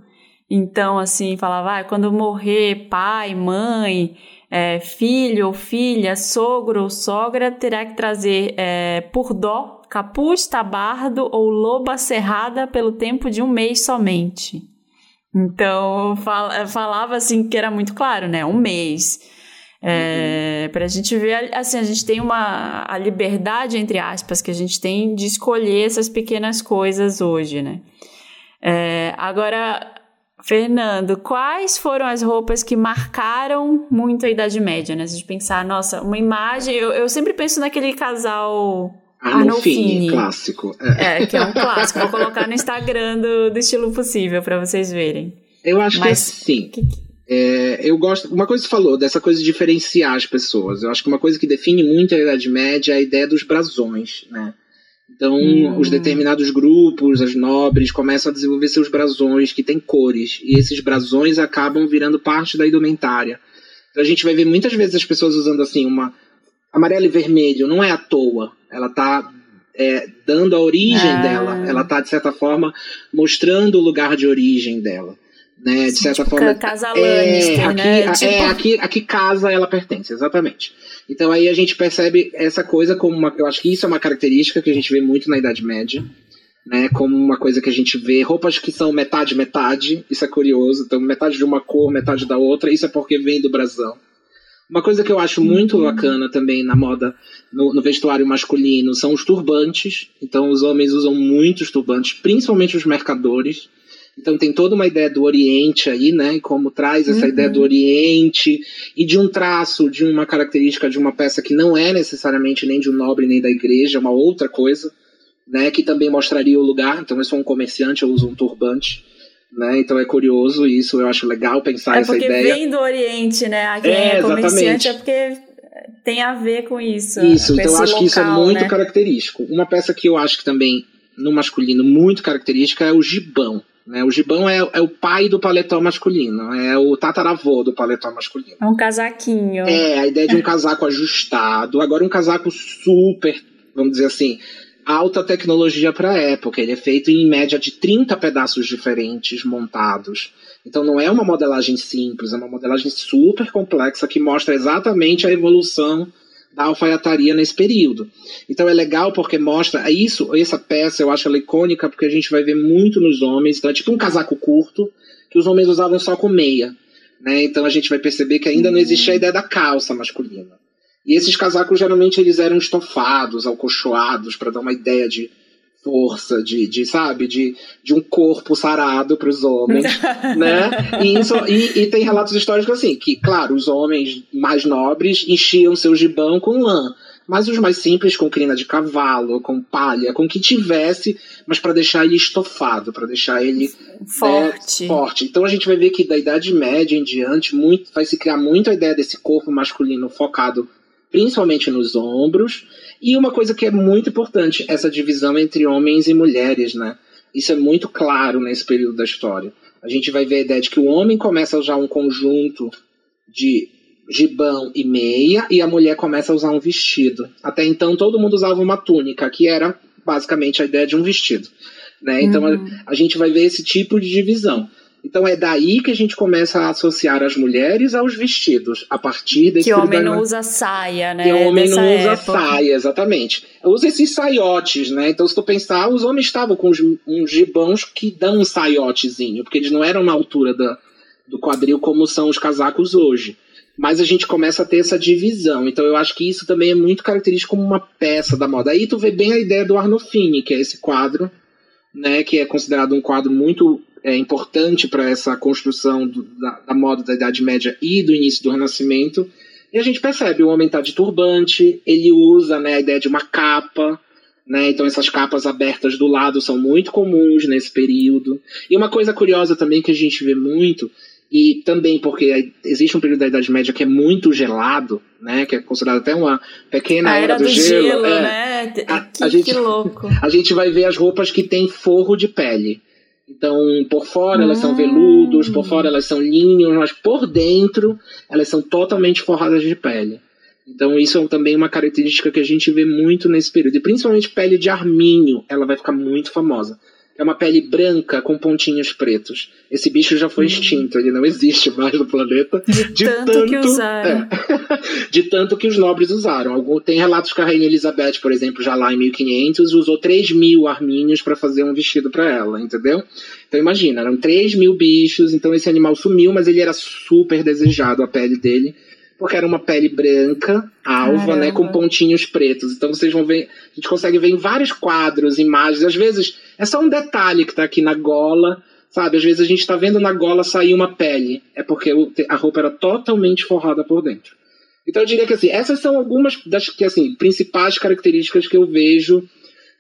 Então, assim, falava, ah, quando morrer pai, mãe, é, filho ou filha, sogro ou sogra, terá que trazer é, por dó capuz, tabardo ou loba cerrada pelo tempo de um mês somente. Então, falava assim que era muito claro, né? Um mês. É, uhum. Pra gente ver, assim, a gente tem uma a liberdade, entre aspas, que a gente tem de escolher essas pequenas coisas hoje, né? É, agora, Fernando, quais foram as roupas que marcaram muito a Idade Média, né? Se a gente pensar, nossa, uma imagem. Eu, eu sempre penso naquele casal.
Arnolfini, clássico.
É. é. que é um clássico. Vou colocar no Instagram do, do estilo possível para vocês verem.
Eu acho Mas, que sim. Que, é, eu gosto. Uma coisa que você falou, dessa coisa de diferenciar as pessoas. Eu acho que uma coisa que define muito a Idade Média é a ideia dos brasões, né? Então, hum. os determinados grupos, as nobres, começam a desenvolver seus brasões que têm cores. E esses brasões acabam virando parte da indumentária. Então, a gente vai ver muitas vezes as pessoas usando assim, uma amarelo e vermelho. Não é à toa. Ela está é, dando a origem ah. dela. Ela está, de certa forma, mostrando o lugar de origem dela né? De certa
tipo,
forma.
Casa é, aqui, né?
É, tipo... aqui, aqui casa ela pertence, exatamente. Então aí a gente percebe essa coisa como uma. Eu acho que isso é uma característica que a gente vê muito na Idade Média. Né, como uma coisa que a gente vê, roupas que são metade, metade, isso é curioso, então metade de uma cor, metade da outra, isso é porque vem do brasão. Uma coisa que eu acho muito uhum. bacana também na moda, no, no, vestuário masculino, são os turbantes. Então os homens usam muitos turbantes, principalmente os mercadores. Então tem toda uma ideia do Oriente aí, né? E como traz essa uhum. ideia do Oriente e de um traço, de uma característica de uma peça que não é necessariamente nem de um nobre nem da igreja, é uma outra coisa, né? Que também mostraria o lugar. Então eu sou um comerciante, eu uso um turbante. Né? Então é curioso isso, eu acho legal pensar
é
essa ideia.
É porque vem do Oriente, né? Quem é, é comerciante é porque tem a ver com isso.
Isso, então eu acho local, que isso é muito né? característico. Uma peça que eu acho que também no masculino muito característica é o gibão. Né? O gibão é, é, o pai do paletó masculino, é o tataravô do paletó masculino.
É um casaquinho.
É, a ideia de um casaco ajustado. Agora, um casaco super, vamos dizer assim, alta tecnologia para a época. Ele é feito em média de 30 pedaços diferentes montados. Então não é uma modelagem simples, é uma modelagem super complexa que mostra exatamente a evolução da alfaiataria nesse período. Então é legal porque mostra isso, essa peça eu acho ela icônica porque a gente vai ver muito nos homens, então é tipo um casaco curto que os homens usavam só com meia, né? Então a gente vai perceber que ainda não existia a ideia da calça masculina. E esses casacos geralmente eles eram estofados, alcochoados para dar uma ideia de força, de, de sabe, de, de um corpo sarado para os homens, né? E, isso, e, e, tem relatos históricos assim, que, claro, os homens mais nobres enchiam seu gibão com lã, mas os mais simples com crina de cavalo, com palha, com que tivesse, mas para deixar ele estofado, para deixar ele
forte.
Né, forte. Então a gente vai ver que da Idade Média em diante muito, vai se criar muito a ideia desse corpo masculino focado principalmente nos ombros e uma coisa que é muito importante, essa divisão entre homens e mulheres, né? Isso é muito claro nesse período da história. A gente vai ver a ideia de que o homem começa a usar um conjunto de gibão e meia e a mulher começa a usar um vestido. Até então todo mundo usava uma túnica, que era basicamente a ideia de um vestido. Né? Então uhum. a, a gente vai ver esse tipo de divisão. Então é daí que a gente começa a associar as mulheres aos vestidos, a partir desse
Que homem não usa saia, né? Que
homem não usa época. saia, exatamente. Usa esses saiotes, né? Então se tu pensar, os homens estavam com uns, uns gibãos que dão um saiotezinho, porque eles não eram na altura da, do quadril como são os casacos hoje. Mas a gente começa a ter essa divisão. Então eu acho que isso também é muito característico como uma peça da moda. Aí tu vê bem a ideia do Arnolfini, que é esse quadro, né, que é considerado um quadro muito é, importante para essa construção do, da, da, moda da Idade Média e do início do Renascimento. E a gente percebe, o homem está de turbante, ele usa né, a ideia de uma capa, né, então essas capas abertas do lado são muito comuns nesse período. E uma coisa curiosa também que a gente vê muito, e também porque existe um período da Idade Média que é muito gelado, né, que é considerado até uma pequena
a
era,
era do,
do
gelo,
gelo
é, né? A, que,
a gente,
que louco.
A gente vai ver as roupas que têm forro de pele. Então, por fora elas são veludos, por fora elas são linhos, mas por dentro elas são totalmente forradas de pele. Então, isso é também uma característica que a gente vê muito nesse período. E principalmente pele de arminho, ela vai ficar muito famosa. É uma pele branca com pontinhos pretos. Esse bicho já foi hum. extinto, ele não existe mais no planeta.
De, de tanto, tanto, que usaram.
É, de tanto que os nobres usaram. Algum, tem relatos que a Rainha Elizabeth, por exemplo, já lá em 1500, usou 3 mil arminhos para fazer um vestido para ela, entendeu? Então imagina, eram 3 mil bichos, então esse animal sumiu, mas ele era super desejado, a pele dele porque era uma pele branca, alva, Caramba. né, com pontinhos pretos. Então vocês vão ver, a gente consegue ver em vários quadros, imagens, às vezes é só um detalhe que tá aqui na gola, sabe? Às vezes a gente tá vendo na gola sair uma pele, é porque a roupa era totalmente forrada por dentro. Então eu diria que assim, essas são algumas das que assim, principais características que eu vejo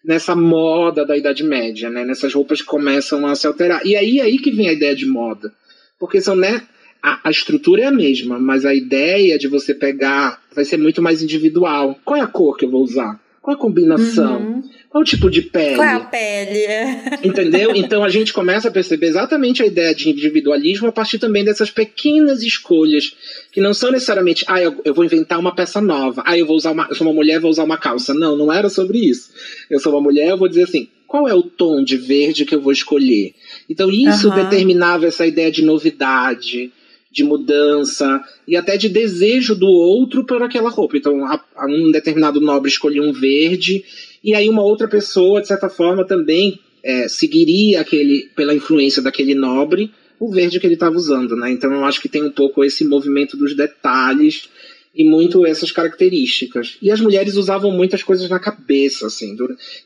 nessa moda da Idade Média, né? Nessas roupas que começam a se alterar. E aí aí que vem a ideia de moda. Porque são, né, a, a, estrutura é a mesma, mas a ideia de você pegar vai ser muito mais individual. Qual é a cor que eu vou usar? Qual é a combinação? Uhum. Qual é o tipo de pele?
Qual é a pele?
Entendeu? Então a gente começa a perceber exatamente a ideia de individualismo a partir também dessas pequenas escolhas, que não são necessariamente, ah, eu, eu vou inventar uma peça nova, ah, eu vou usar uma, eu sou uma mulher, vou usar uma calça. Não, não era sobre isso. Eu sou uma mulher, eu vou dizer assim, qual é o tom de verde que eu vou escolher? Então isso uhum. determinava essa ideia de novidade, de mudança e até de desejo do outro por aquela roupa. Então, a, a um determinado nobre escolhia um verde, e aí uma outra pessoa, de certa forma, também é, seguiria aquele, pela influência daquele nobre, o verde que ele estava usando, né? Então eu acho que tem um pouco esse movimento dos detalhes e muito essas características. E as mulheres usavam muitas coisas na cabeça, assim,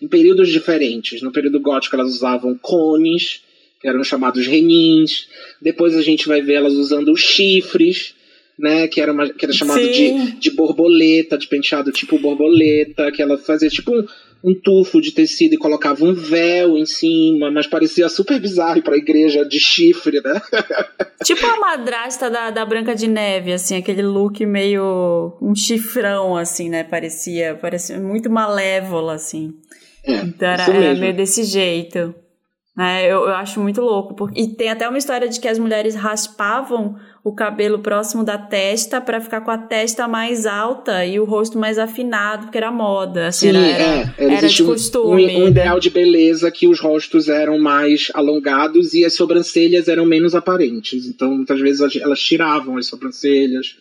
em períodos diferentes. No período gótico elas usavam cones, eram chamados renins. Depois a gente vai ver elas usando os chifres, né? Que era, uma, que era chamado de, de borboleta, de penteado tipo borboleta, que ela fazia tipo um, um tufo de tecido e colocava um véu em cima, mas parecia super bizarro para a igreja de chifre, né?
Tipo a madrasta da, da Branca de Neve, assim, aquele look meio um chifrão, assim, né? Parecia, parecia muito malévola, assim. É, então era, era meio desse jeito. Né? Eu, eu acho muito louco. Porque, e tem até uma história de que as mulheres raspavam o cabelo próximo da testa para ficar com a testa mais alta e o rosto mais afinado, porque era moda. Assim, Sim, era, era, é, era de costume.
Um, um, ideal de beleza que os rostos eram mais alongados e as sobrancelhas eram menos aparentes. Então, muitas vezes elas tiravam as sobrancelhas,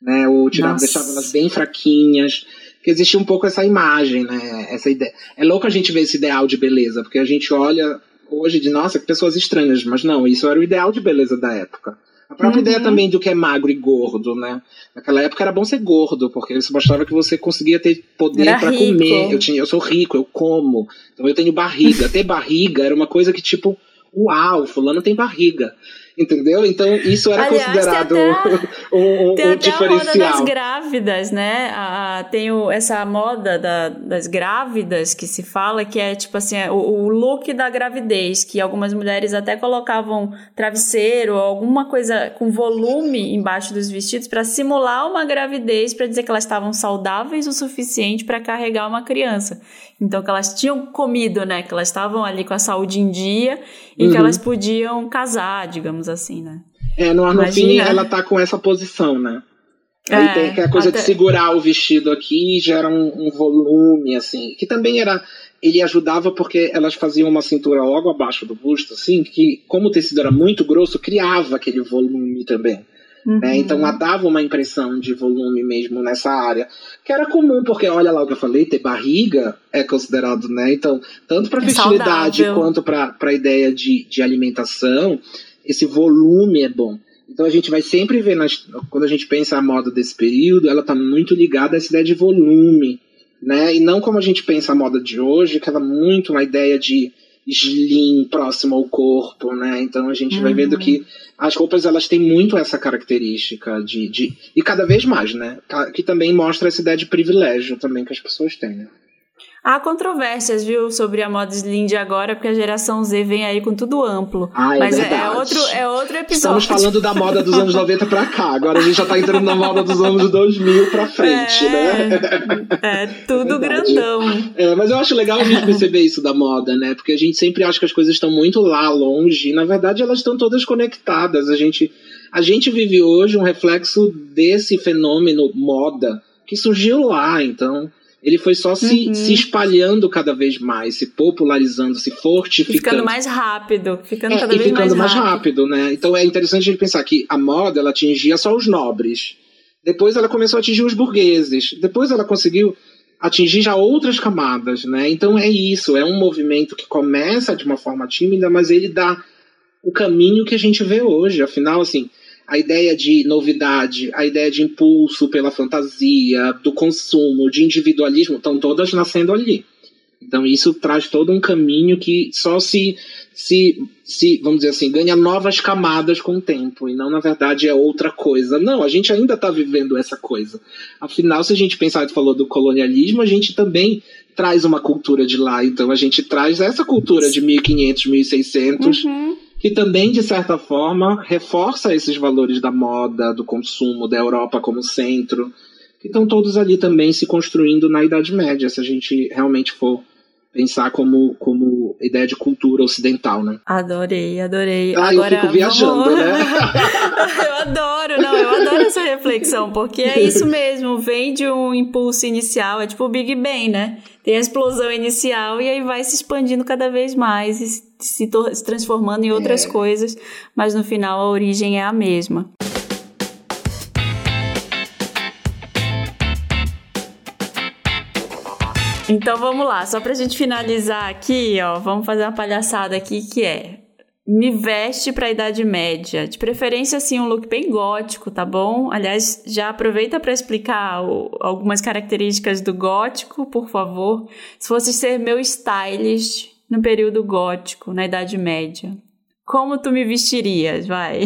né? Ou tiravam, deixavam elas bem fraquinhas que existia um pouco essa imagem, né? Essa ideia. É louco a gente ver esse ideal de beleza, porque a gente olha hoje de nossa, que pessoas estranhas, mas não, isso era o ideal de beleza da época. A própria uhum. ideia também do que é magro e gordo, né? Naquela época era bom ser gordo, porque isso mostrava que você conseguia ter poder para comer. Eu, tinha, eu sou rico, eu como. Então eu tenho barriga. ter barriga era uma coisa que, tipo, uau, fulano tem barriga. Entendeu? Então isso era Aliás, considerado até, um, um, tem um até diferencial.
a moda das grávidas, né? A, tem o, essa moda da, das grávidas que se fala que é tipo assim, é o, o, look da gravidez, que algumas mulheres até colocavam travesseiro ou alguma coisa com volume embaixo dos vestidos para simular uma gravidez, para dizer que elas estavam saudáveis o suficiente para carregar uma criança. Então, que elas tinham comido, né? Que elas estavam ali com a saúde em dia e uhum. que elas podiam casar, digamos assim, né?
É, no Arnolfini ela tá com essa posição, né? Aí é, tem aquela coisa até... de segurar o vestido aqui e gera um, um, volume, assim. Que também era. Ele ajudava porque elas faziam uma cintura logo abaixo do busto, assim, que, como o tecido era muito grosso, criava aquele volume também. Uhum. Né? Então ela dava uma impressão de volume mesmo nessa área. Que era comum, porque olha lá o que eu falei, ter barriga é considerado, né? Então, tanto para é fertilidade saudável. quanto para a ideia de, de alimentação, esse volume é bom. Então a gente vai sempre ver, nas, quando a gente pensa a moda desse período, ela está muito ligada a essa ideia de volume, né? E não como a gente pensa a moda de hoje, que ela é muito uma ideia de slim próximo ao corpo, né? Então a gente uhum. vai vendo uhum. que as roupas elas têm muito essa característica de, de e cada vez mais, né? Que também mostra essa ideia de privilégio também que as pessoas têm. Né?
Há controvérsias, viu, sobre a moda slim de agora, porque a geração Z vem aí com tudo amplo.
Ah, é Mas é,
é, outro, é outro episódio.
Estamos falando da moda dos anos 90 pra cá, agora a gente já tá entrando na moda dos anos 2000 pra frente, é,
né? É, tudo é grandão.
É, mas eu acho legal a gente perceber isso da moda, né? Porque a gente sempre acha que as coisas estão muito lá, longe, e na verdade elas estão todas conectadas. A gente, a gente vive hoje um reflexo desse fenômeno moda que surgiu lá, então ele foi só se, uhum. se espalhando cada vez mais, se popularizando, se fortificando.
ficando mais rápido, ficando é, cada
vez
ficando
mais, mais rápido. rápido. né? Então é interessante a gente pensar que a moda ela atingia só os nobres. Depois ela começou a atingir os burgueses. Depois ela conseguiu atingir já outras camadas, né? Então é isso, é um movimento que começa de uma forma tímida, mas ele dá o caminho que a gente vê hoje. Afinal, assim, a ideia de novidade, a ideia de impulso pela fantasia, do consumo, de individualismo, estão todas nascendo ali. Então isso traz todo um caminho que só se, se, se, vamos dizer assim, ganha novas camadas com o tempo, e não, na verdade, é outra coisa. Não, a gente ainda está vivendo essa coisa. Afinal, se a gente pensar, tu falou do colonialismo, a gente também traz uma cultura de lá, então a gente traz essa cultura de 1500, 1600, uhum. Que também, de certa forma, reforça esses valores da moda, do consumo, da Europa como centro, que estão todos ali também se construindo na Idade Média, se a gente realmente for pensar como, como ideia de cultura ocidental, né?
Adorei, adorei.
Ah, Agora, eu fico viajando, vamos... né?
eu adoro, não, eu adoro essa reflexão, porque é isso mesmo, vem de um impulso inicial, é tipo o Big Bang, né? Tem a explosão inicial e aí vai se expandindo cada vez mais e se, se transformando em outras é. coisas, mas no final a origem é a mesma. Então vamos lá, só pra gente finalizar aqui, ó, vamos fazer uma palhaçada aqui que é me veste pra Idade Média. De preferência, assim, um look bem gótico, tá bom? Aliás, já aproveita para explicar o, algumas características do gótico, por favor. Se fosse ser meu stylist no período gótico, na Idade Média, como tu me vestirias? Vai.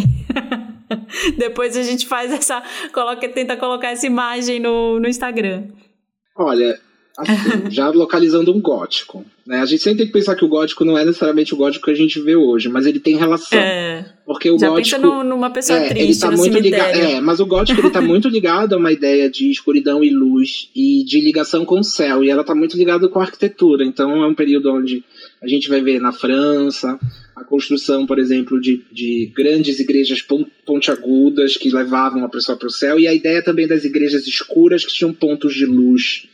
Depois a gente faz essa. Coloca, tenta colocar essa imagem no, no Instagram.
Olha, assim, já localizando um gótico. Né? A gente sempre tem que pensar que o gótico não é necessariamente o gótico que a gente vê hoje, mas ele tem relação. É. Porque o
já
gótico.
Pensa no, numa pessoa
é,
triste,
ele tá
muito
ligado. É, mas o gótico ele tá muito ligado a uma ideia de escuridão e luz e de ligação com o céu. E ela tá muito ligada com a arquitetura. Então é um período onde a gente vai ver na França a construção, por exemplo, de, de grandes igrejas pontiagudas que levavam a pessoa para o céu, e a ideia também das igrejas escuras que tinham pontos de luz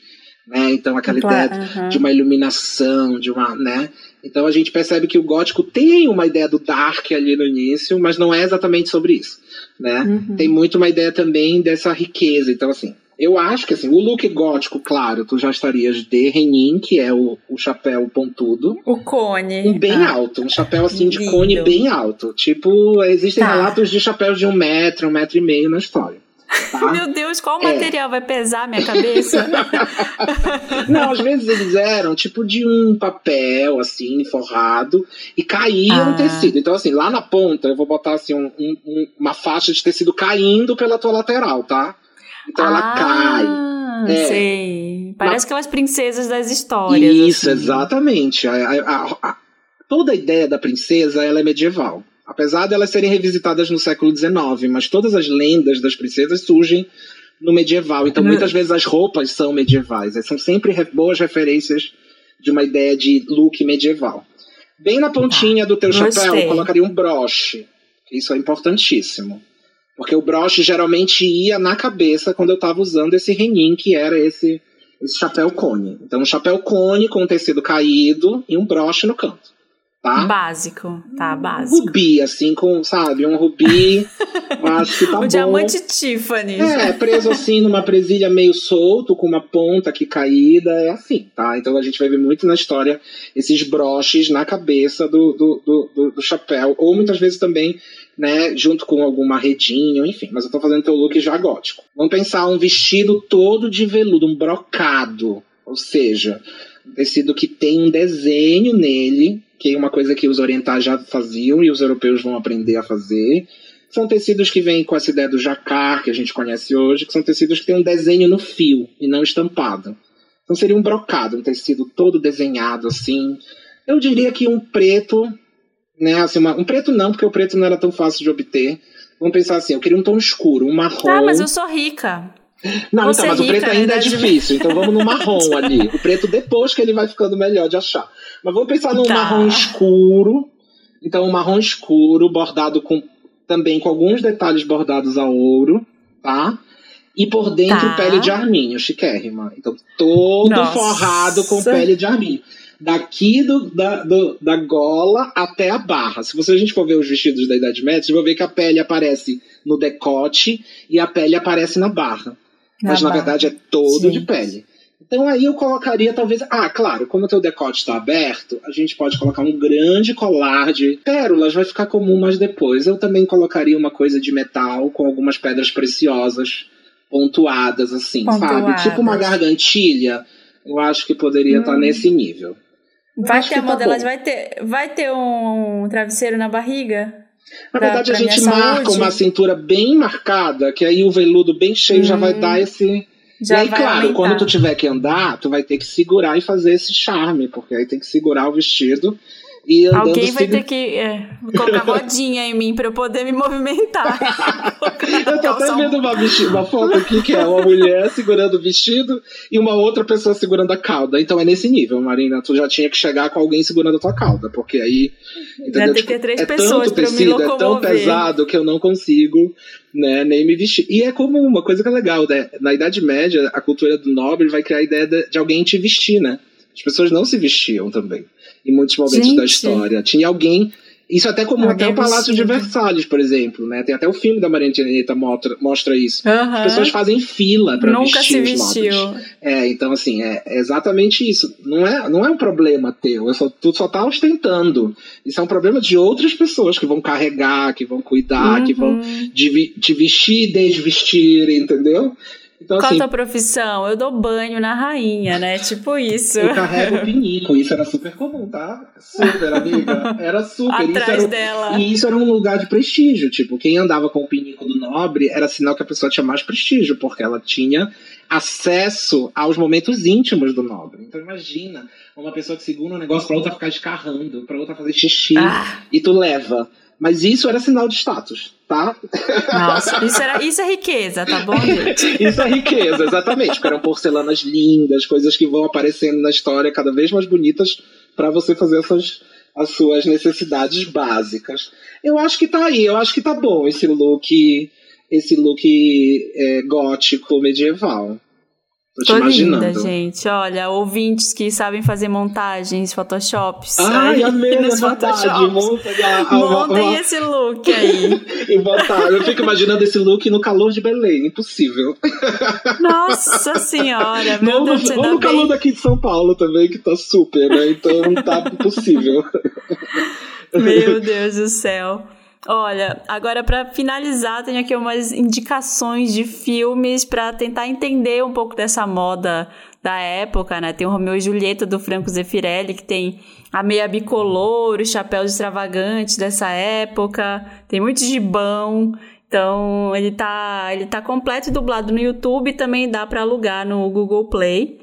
né? Então aquela ideia uhum. de uma iluminação, de uma, né? Então a gente percebe que o gótico tem uma ideia do dark ali no início, mas não é exatamente sobre isso, né? Uhum. Tem muito uma ideia também dessa riqueza. Então assim, eu acho que assim, o look gótico, claro, tu já estarias de Renin, que é o, o chapéu pontudo.
O cone.
Um bem ah. alto, um chapéu assim de cone bem alto. Tipo, existem tá. relatos de chapéus de um metro, um metro e meio na história.
Tá? Meu Deus, qual é. material vai pesar minha cabeça?
Não, às vezes eles eram tipo de um papel, assim, forrado, e caía ah. um tecido. Então, assim, lá na ponta eu vou botar assim um, um, uma faixa de tecido caindo pela tua lateral, tá? Então ah, ela cai.
É. Sei. Parece aquelas princesas das histórias.
Isso,
assim.
exatamente. A, a, a, toda a ideia da princesa ela é medieval. Apesar de elas serem revisitadas no século XIX, mas todas as lendas das princesas surgem no medieval. Então, muitas vezes as roupas são medievais. São sempre boas referências de uma ideia de look medieval. Bem na pontinha do teu Gostei. chapéu, eu colocaria um broche. Isso é importantíssimo. Porque o broche geralmente ia na cabeça quando eu estava usando esse renin, que era esse, esse chapéu cone. Então, um chapéu cone com um tecido caído e um broche no canto tá?
Básico, tá, básico.
Rubi, assim, com, sabe, um rubi, acho que tá um bom.
diamante Tiffany.
É, preso assim numa presilha meio solto, com uma ponta aqui caída, é assim, tá? Então a gente vai ver muito na história esses broches na cabeça do, do, do, do, do chapéu, ou muitas vezes também, né, junto com alguma redinha, enfim, mas eu tô fazendo teu look já gótico. Vamos pensar um vestido todo de veludo, um brocado, ou seja, um tecido que tem um desenho nele, que é uma coisa que os orientais já faziam e os europeus vão aprender a fazer. São tecidos que vêm com essa ideia do jacar, que a gente conhece hoje, que são tecidos que têm um desenho no fio e não estampado. Então seria um brocado, um tecido todo desenhado assim. Eu diria que um preto, né, assim, uma, um preto não, porque o preto não era tão fácil de obter. Vamos pensar assim, eu queria um tom escuro, um marrom.
Ah, mas eu sou rica.
Não, Você então, mas rica, o preto ainda é difícil, então vamos no marrom ali. O preto depois que ele vai ficando melhor de achar. Mas vamos pensar num tá. marrom escuro. Então, um marrom escuro, bordado com também com alguns detalhes bordados a ouro, tá? E por dentro tá. pele de arminho, chiquérrima. Então, todo Nossa. forrado com pele de arminho. Daqui do, da, do, da gola até a barra. Se você, a gente for ver os vestidos da Idade Média, você vai ver que a pele aparece no decote e a pele aparece na barra. Na Mas na verdade é todo Sim. de pele. Então aí eu colocaria talvez. Ah, claro, como o teu decote está aberto, a gente pode colocar um grande colar de pérolas, vai ficar comum mais depois. Eu também colocaria uma coisa de metal com algumas pedras preciosas pontuadas, assim, pontuadas. sabe? Tipo uma gargantilha. Eu acho que poderia estar hum. tá nesse nível.
Vai ter a tá modelagem, vai ter, vai ter um travesseiro na barriga?
Na pra, verdade, pra a gente marca saúde. uma cintura bem marcada, que aí o veludo bem cheio hum. já vai hum. dar esse já e aí, claro, aumentar. quando tu tiver que andar, tu vai ter que segurar e fazer esse charme, porque aí tem que segurar o vestido
Alguém vai ter que é, colocar rodinha em mim pra eu poder me movimentar.
eu tô até vendo uma, uma foto aqui que é uma mulher segurando o vestido e uma outra pessoa segurando a cauda. Então é nesse nível, Marina. Tu já tinha que chegar com alguém segurando a tua cauda, porque aí.
Entendeu? Tipo, ter três é pessoas tanto tecido,
é tão pesado que eu não consigo né, nem me vestir. E é como uma coisa que é legal, né? Na Idade Média, a cultura do nobre vai criar a ideia de, de alguém te vestir, né? As pessoas não se vestiam também em muitos momentos Gente. da história. Tinha alguém. Isso até como até o Palácio de Versalhes, por exemplo, né? Tem até o filme da Maria Antonieta mostra, mostra isso. As pessoas fazem fila para vestir se os vestiu. Nobres. É, então assim, é, é, exatamente isso. Não é, não é um problema teu, só, tu só tá ostentando. Isso é um problema de outras pessoas que vão carregar, que vão cuidar, uhum. que vão uhum. te vestir e desvestir, entendeu?
Então, Qual assim, a tua profissão? Eu dou banho na rainha, né? Tipo isso.
Eu carrego pinico, isso era super comum, tá? Super, amiga. Era super.
Atrás
isso
era, dela.
E isso era um lugar de prestígio. Tipo, quem andava com o pinico do nobre era sinal que a pessoa tinha mais prestígio, porque ela tinha acesso aos momentos íntimos do nobre. Então imagina uma pessoa que segura um negócio pra outra ficar escarrando, pra outra fazer xixi, ah. e tu leva. Mas isso era sinal de status, tá?
Nossa, isso, era, isso é riqueza, tá bom, gente?
isso é riqueza, exatamente. Porque eram porcelanas lindas, coisas que vão aparecendo na história cada vez mais bonitas para você fazer essas, as suas necessidades básicas. Eu acho que tá aí, eu acho que tá bom esse look, esse look é, gótico medieval.
Tô, Tô linda, gente. Olha, ouvintes que sabem fazer montagens, photoshops.
Ai, amei nos photoshops.
Montem, a, Montem esse look aí.
e botar. Eu fico imaginando esse look no calor de Belém. Impossível.
Nossa senhora, meu
não,
Deus,
no, Ou no calor daqui de São Paulo também, que tá super, né? Então tá impossível.
meu Deus do céu. Olha, agora para finalizar, tenho aqui umas indicações de filmes para tentar entender um pouco dessa moda da época, né? Tem o Romeu e Julieta do Franco Zeffirelli, que tem a meia bicolor, os chapéus extravagantes dessa época, tem muito gibão. Então, ele tá, ele tá completo e dublado no YouTube, também dá para alugar no Google Play.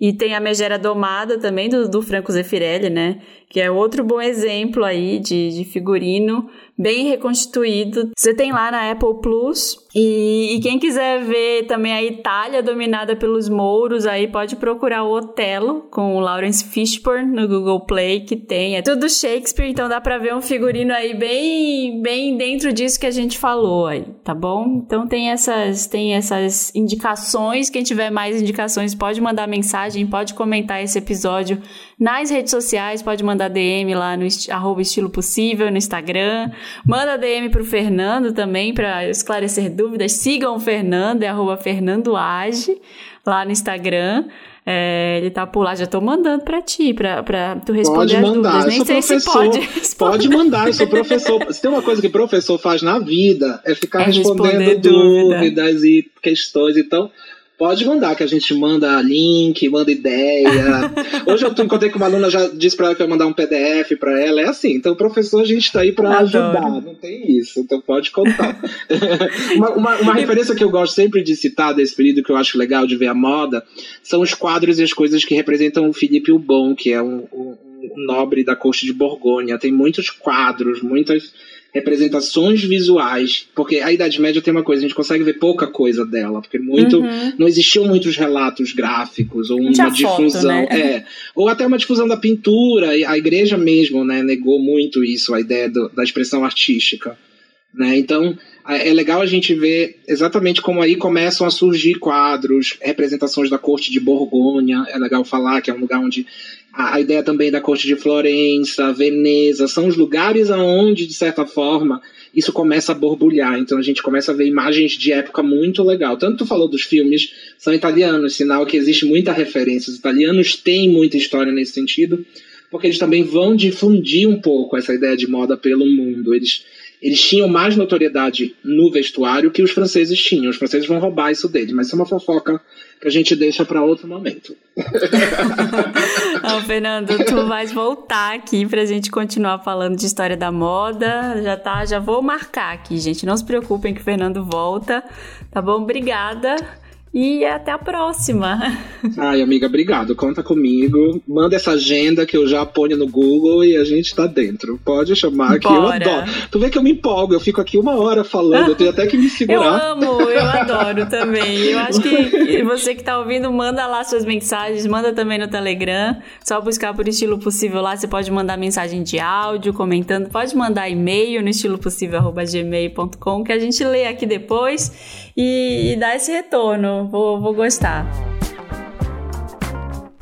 E tem a Megera Domada também, do, do Franco Zeffirelli, né? Que é outro bom exemplo aí de, de figurino bem reconstituído. Você tem lá na Apple Plus. E, e, quem quiser ver também a Itália dominada pelos mouros, aí pode procurar o Otelo com o Lawrence Fishburne no Google Play, que tem. É tudo Shakespeare, então dá pra ver um figurino aí bem, bem dentro disso que a gente falou aí, tá bom? Então tem essas, tem essas indicações. Quem tiver mais indicações pode mandar mensagem, pode comentar esse episódio nas redes sociais, pode mandar DM lá no arroba estilo possível no Instagram. Manda DM pro Fernando também para esclarecer dúvidas. Sigam o Fernando, é arroba Fernando Age, lá no Instagram. É, ele tá por lá, já tô mandando pra ti, pra, pra tu responder pode mandar. as dúvidas. Nem sei professor. se pode
Pode mandar, eu sou professor. se tem uma coisa que professor faz na vida, é ficar é respondendo dúvidas e questões. Então, Pode mandar, que a gente manda link, manda ideia. Hoje eu encontrei com uma aluna, já disse pra ela que eu ia mandar um PDF pra ela. É assim, então professor a gente tá aí pra ajudar, não tem isso, então pode contar. uma, uma, uma, referência que eu gosto sempre de citar desse período, que eu acho legal de ver a moda, são os quadros e as coisas que representam o Felipe Ubon, que é um, um, um nobre da corte de Borgonha. Tem muitos quadros, muitas representações visuais, porque a Idade Média tem uma coisa, a gente consegue ver pouca coisa dela, porque muito uhum. não existiam muitos relatos gráficos ou uma difusão, foto, né? é, ou até uma difusão da pintura, a igreja mesmo, né, negou muito isso, a ideia do, da expressão artística, né? Então, é legal a gente ver exatamente como aí começam a surgir quadros, representações da corte de Borgonha. É legal falar que é um lugar onde a, a ideia também da corte de Florença, Veneza, são os lugares aonde, de certa forma, isso começa a borbulhar. Então a gente começa a ver imagens de época muito legal. Tanto tu falou dos filmes, são italianos, sinal que existe muita referência. Os italianos têm muita história nesse sentido, porque eles também vão difundir um pouco essa ideia de moda pelo mundo. Eles eles tinham mais notoriedade no vestuário que os franceses tinham. Os franceses vão roubar isso deles, mas isso é uma fofoca que a gente deixa para outro momento.
Não, Fernando, tu vais voltar aqui pra gente continuar falando de história da moda. Já tá, já vou marcar aqui, gente. Não se preocupem que o Fernando volta. Tá bom? Obrigada. E até a próxima.
Ai, amiga, obrigado. Conta comigo. Manda essa agenda que eu já ponho no Google e a gente tá dentro. Pode chamar que eu adoro. Tu vê que eu me empolgo, eu fico aqui uma hora falando, eu tenho até que me segurar.
Eu amo, eu adoro também. Eu acho que você que tá ouvindo, manda lá suas mensagens, manda também no Telegram. Só buscar por estilo possível lá, você pode mandar mensagem de áudio, comentando, pode mandar e-mail no estilo que a gente lê aqui depois e, e dá esse retorno vou, vou gostar.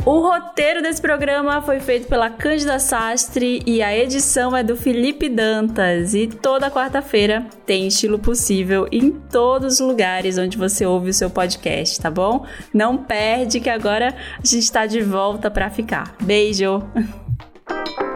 O roteiro desse programa foi feito pela Cândida Sastre e a edição é do Felipe Dantas. E toda quarta-feira tem estilo possível em todos os lugares onde você ouve o seu podcast, tá bom? Não perde que agora a gente está de volta para ficar. Beijo!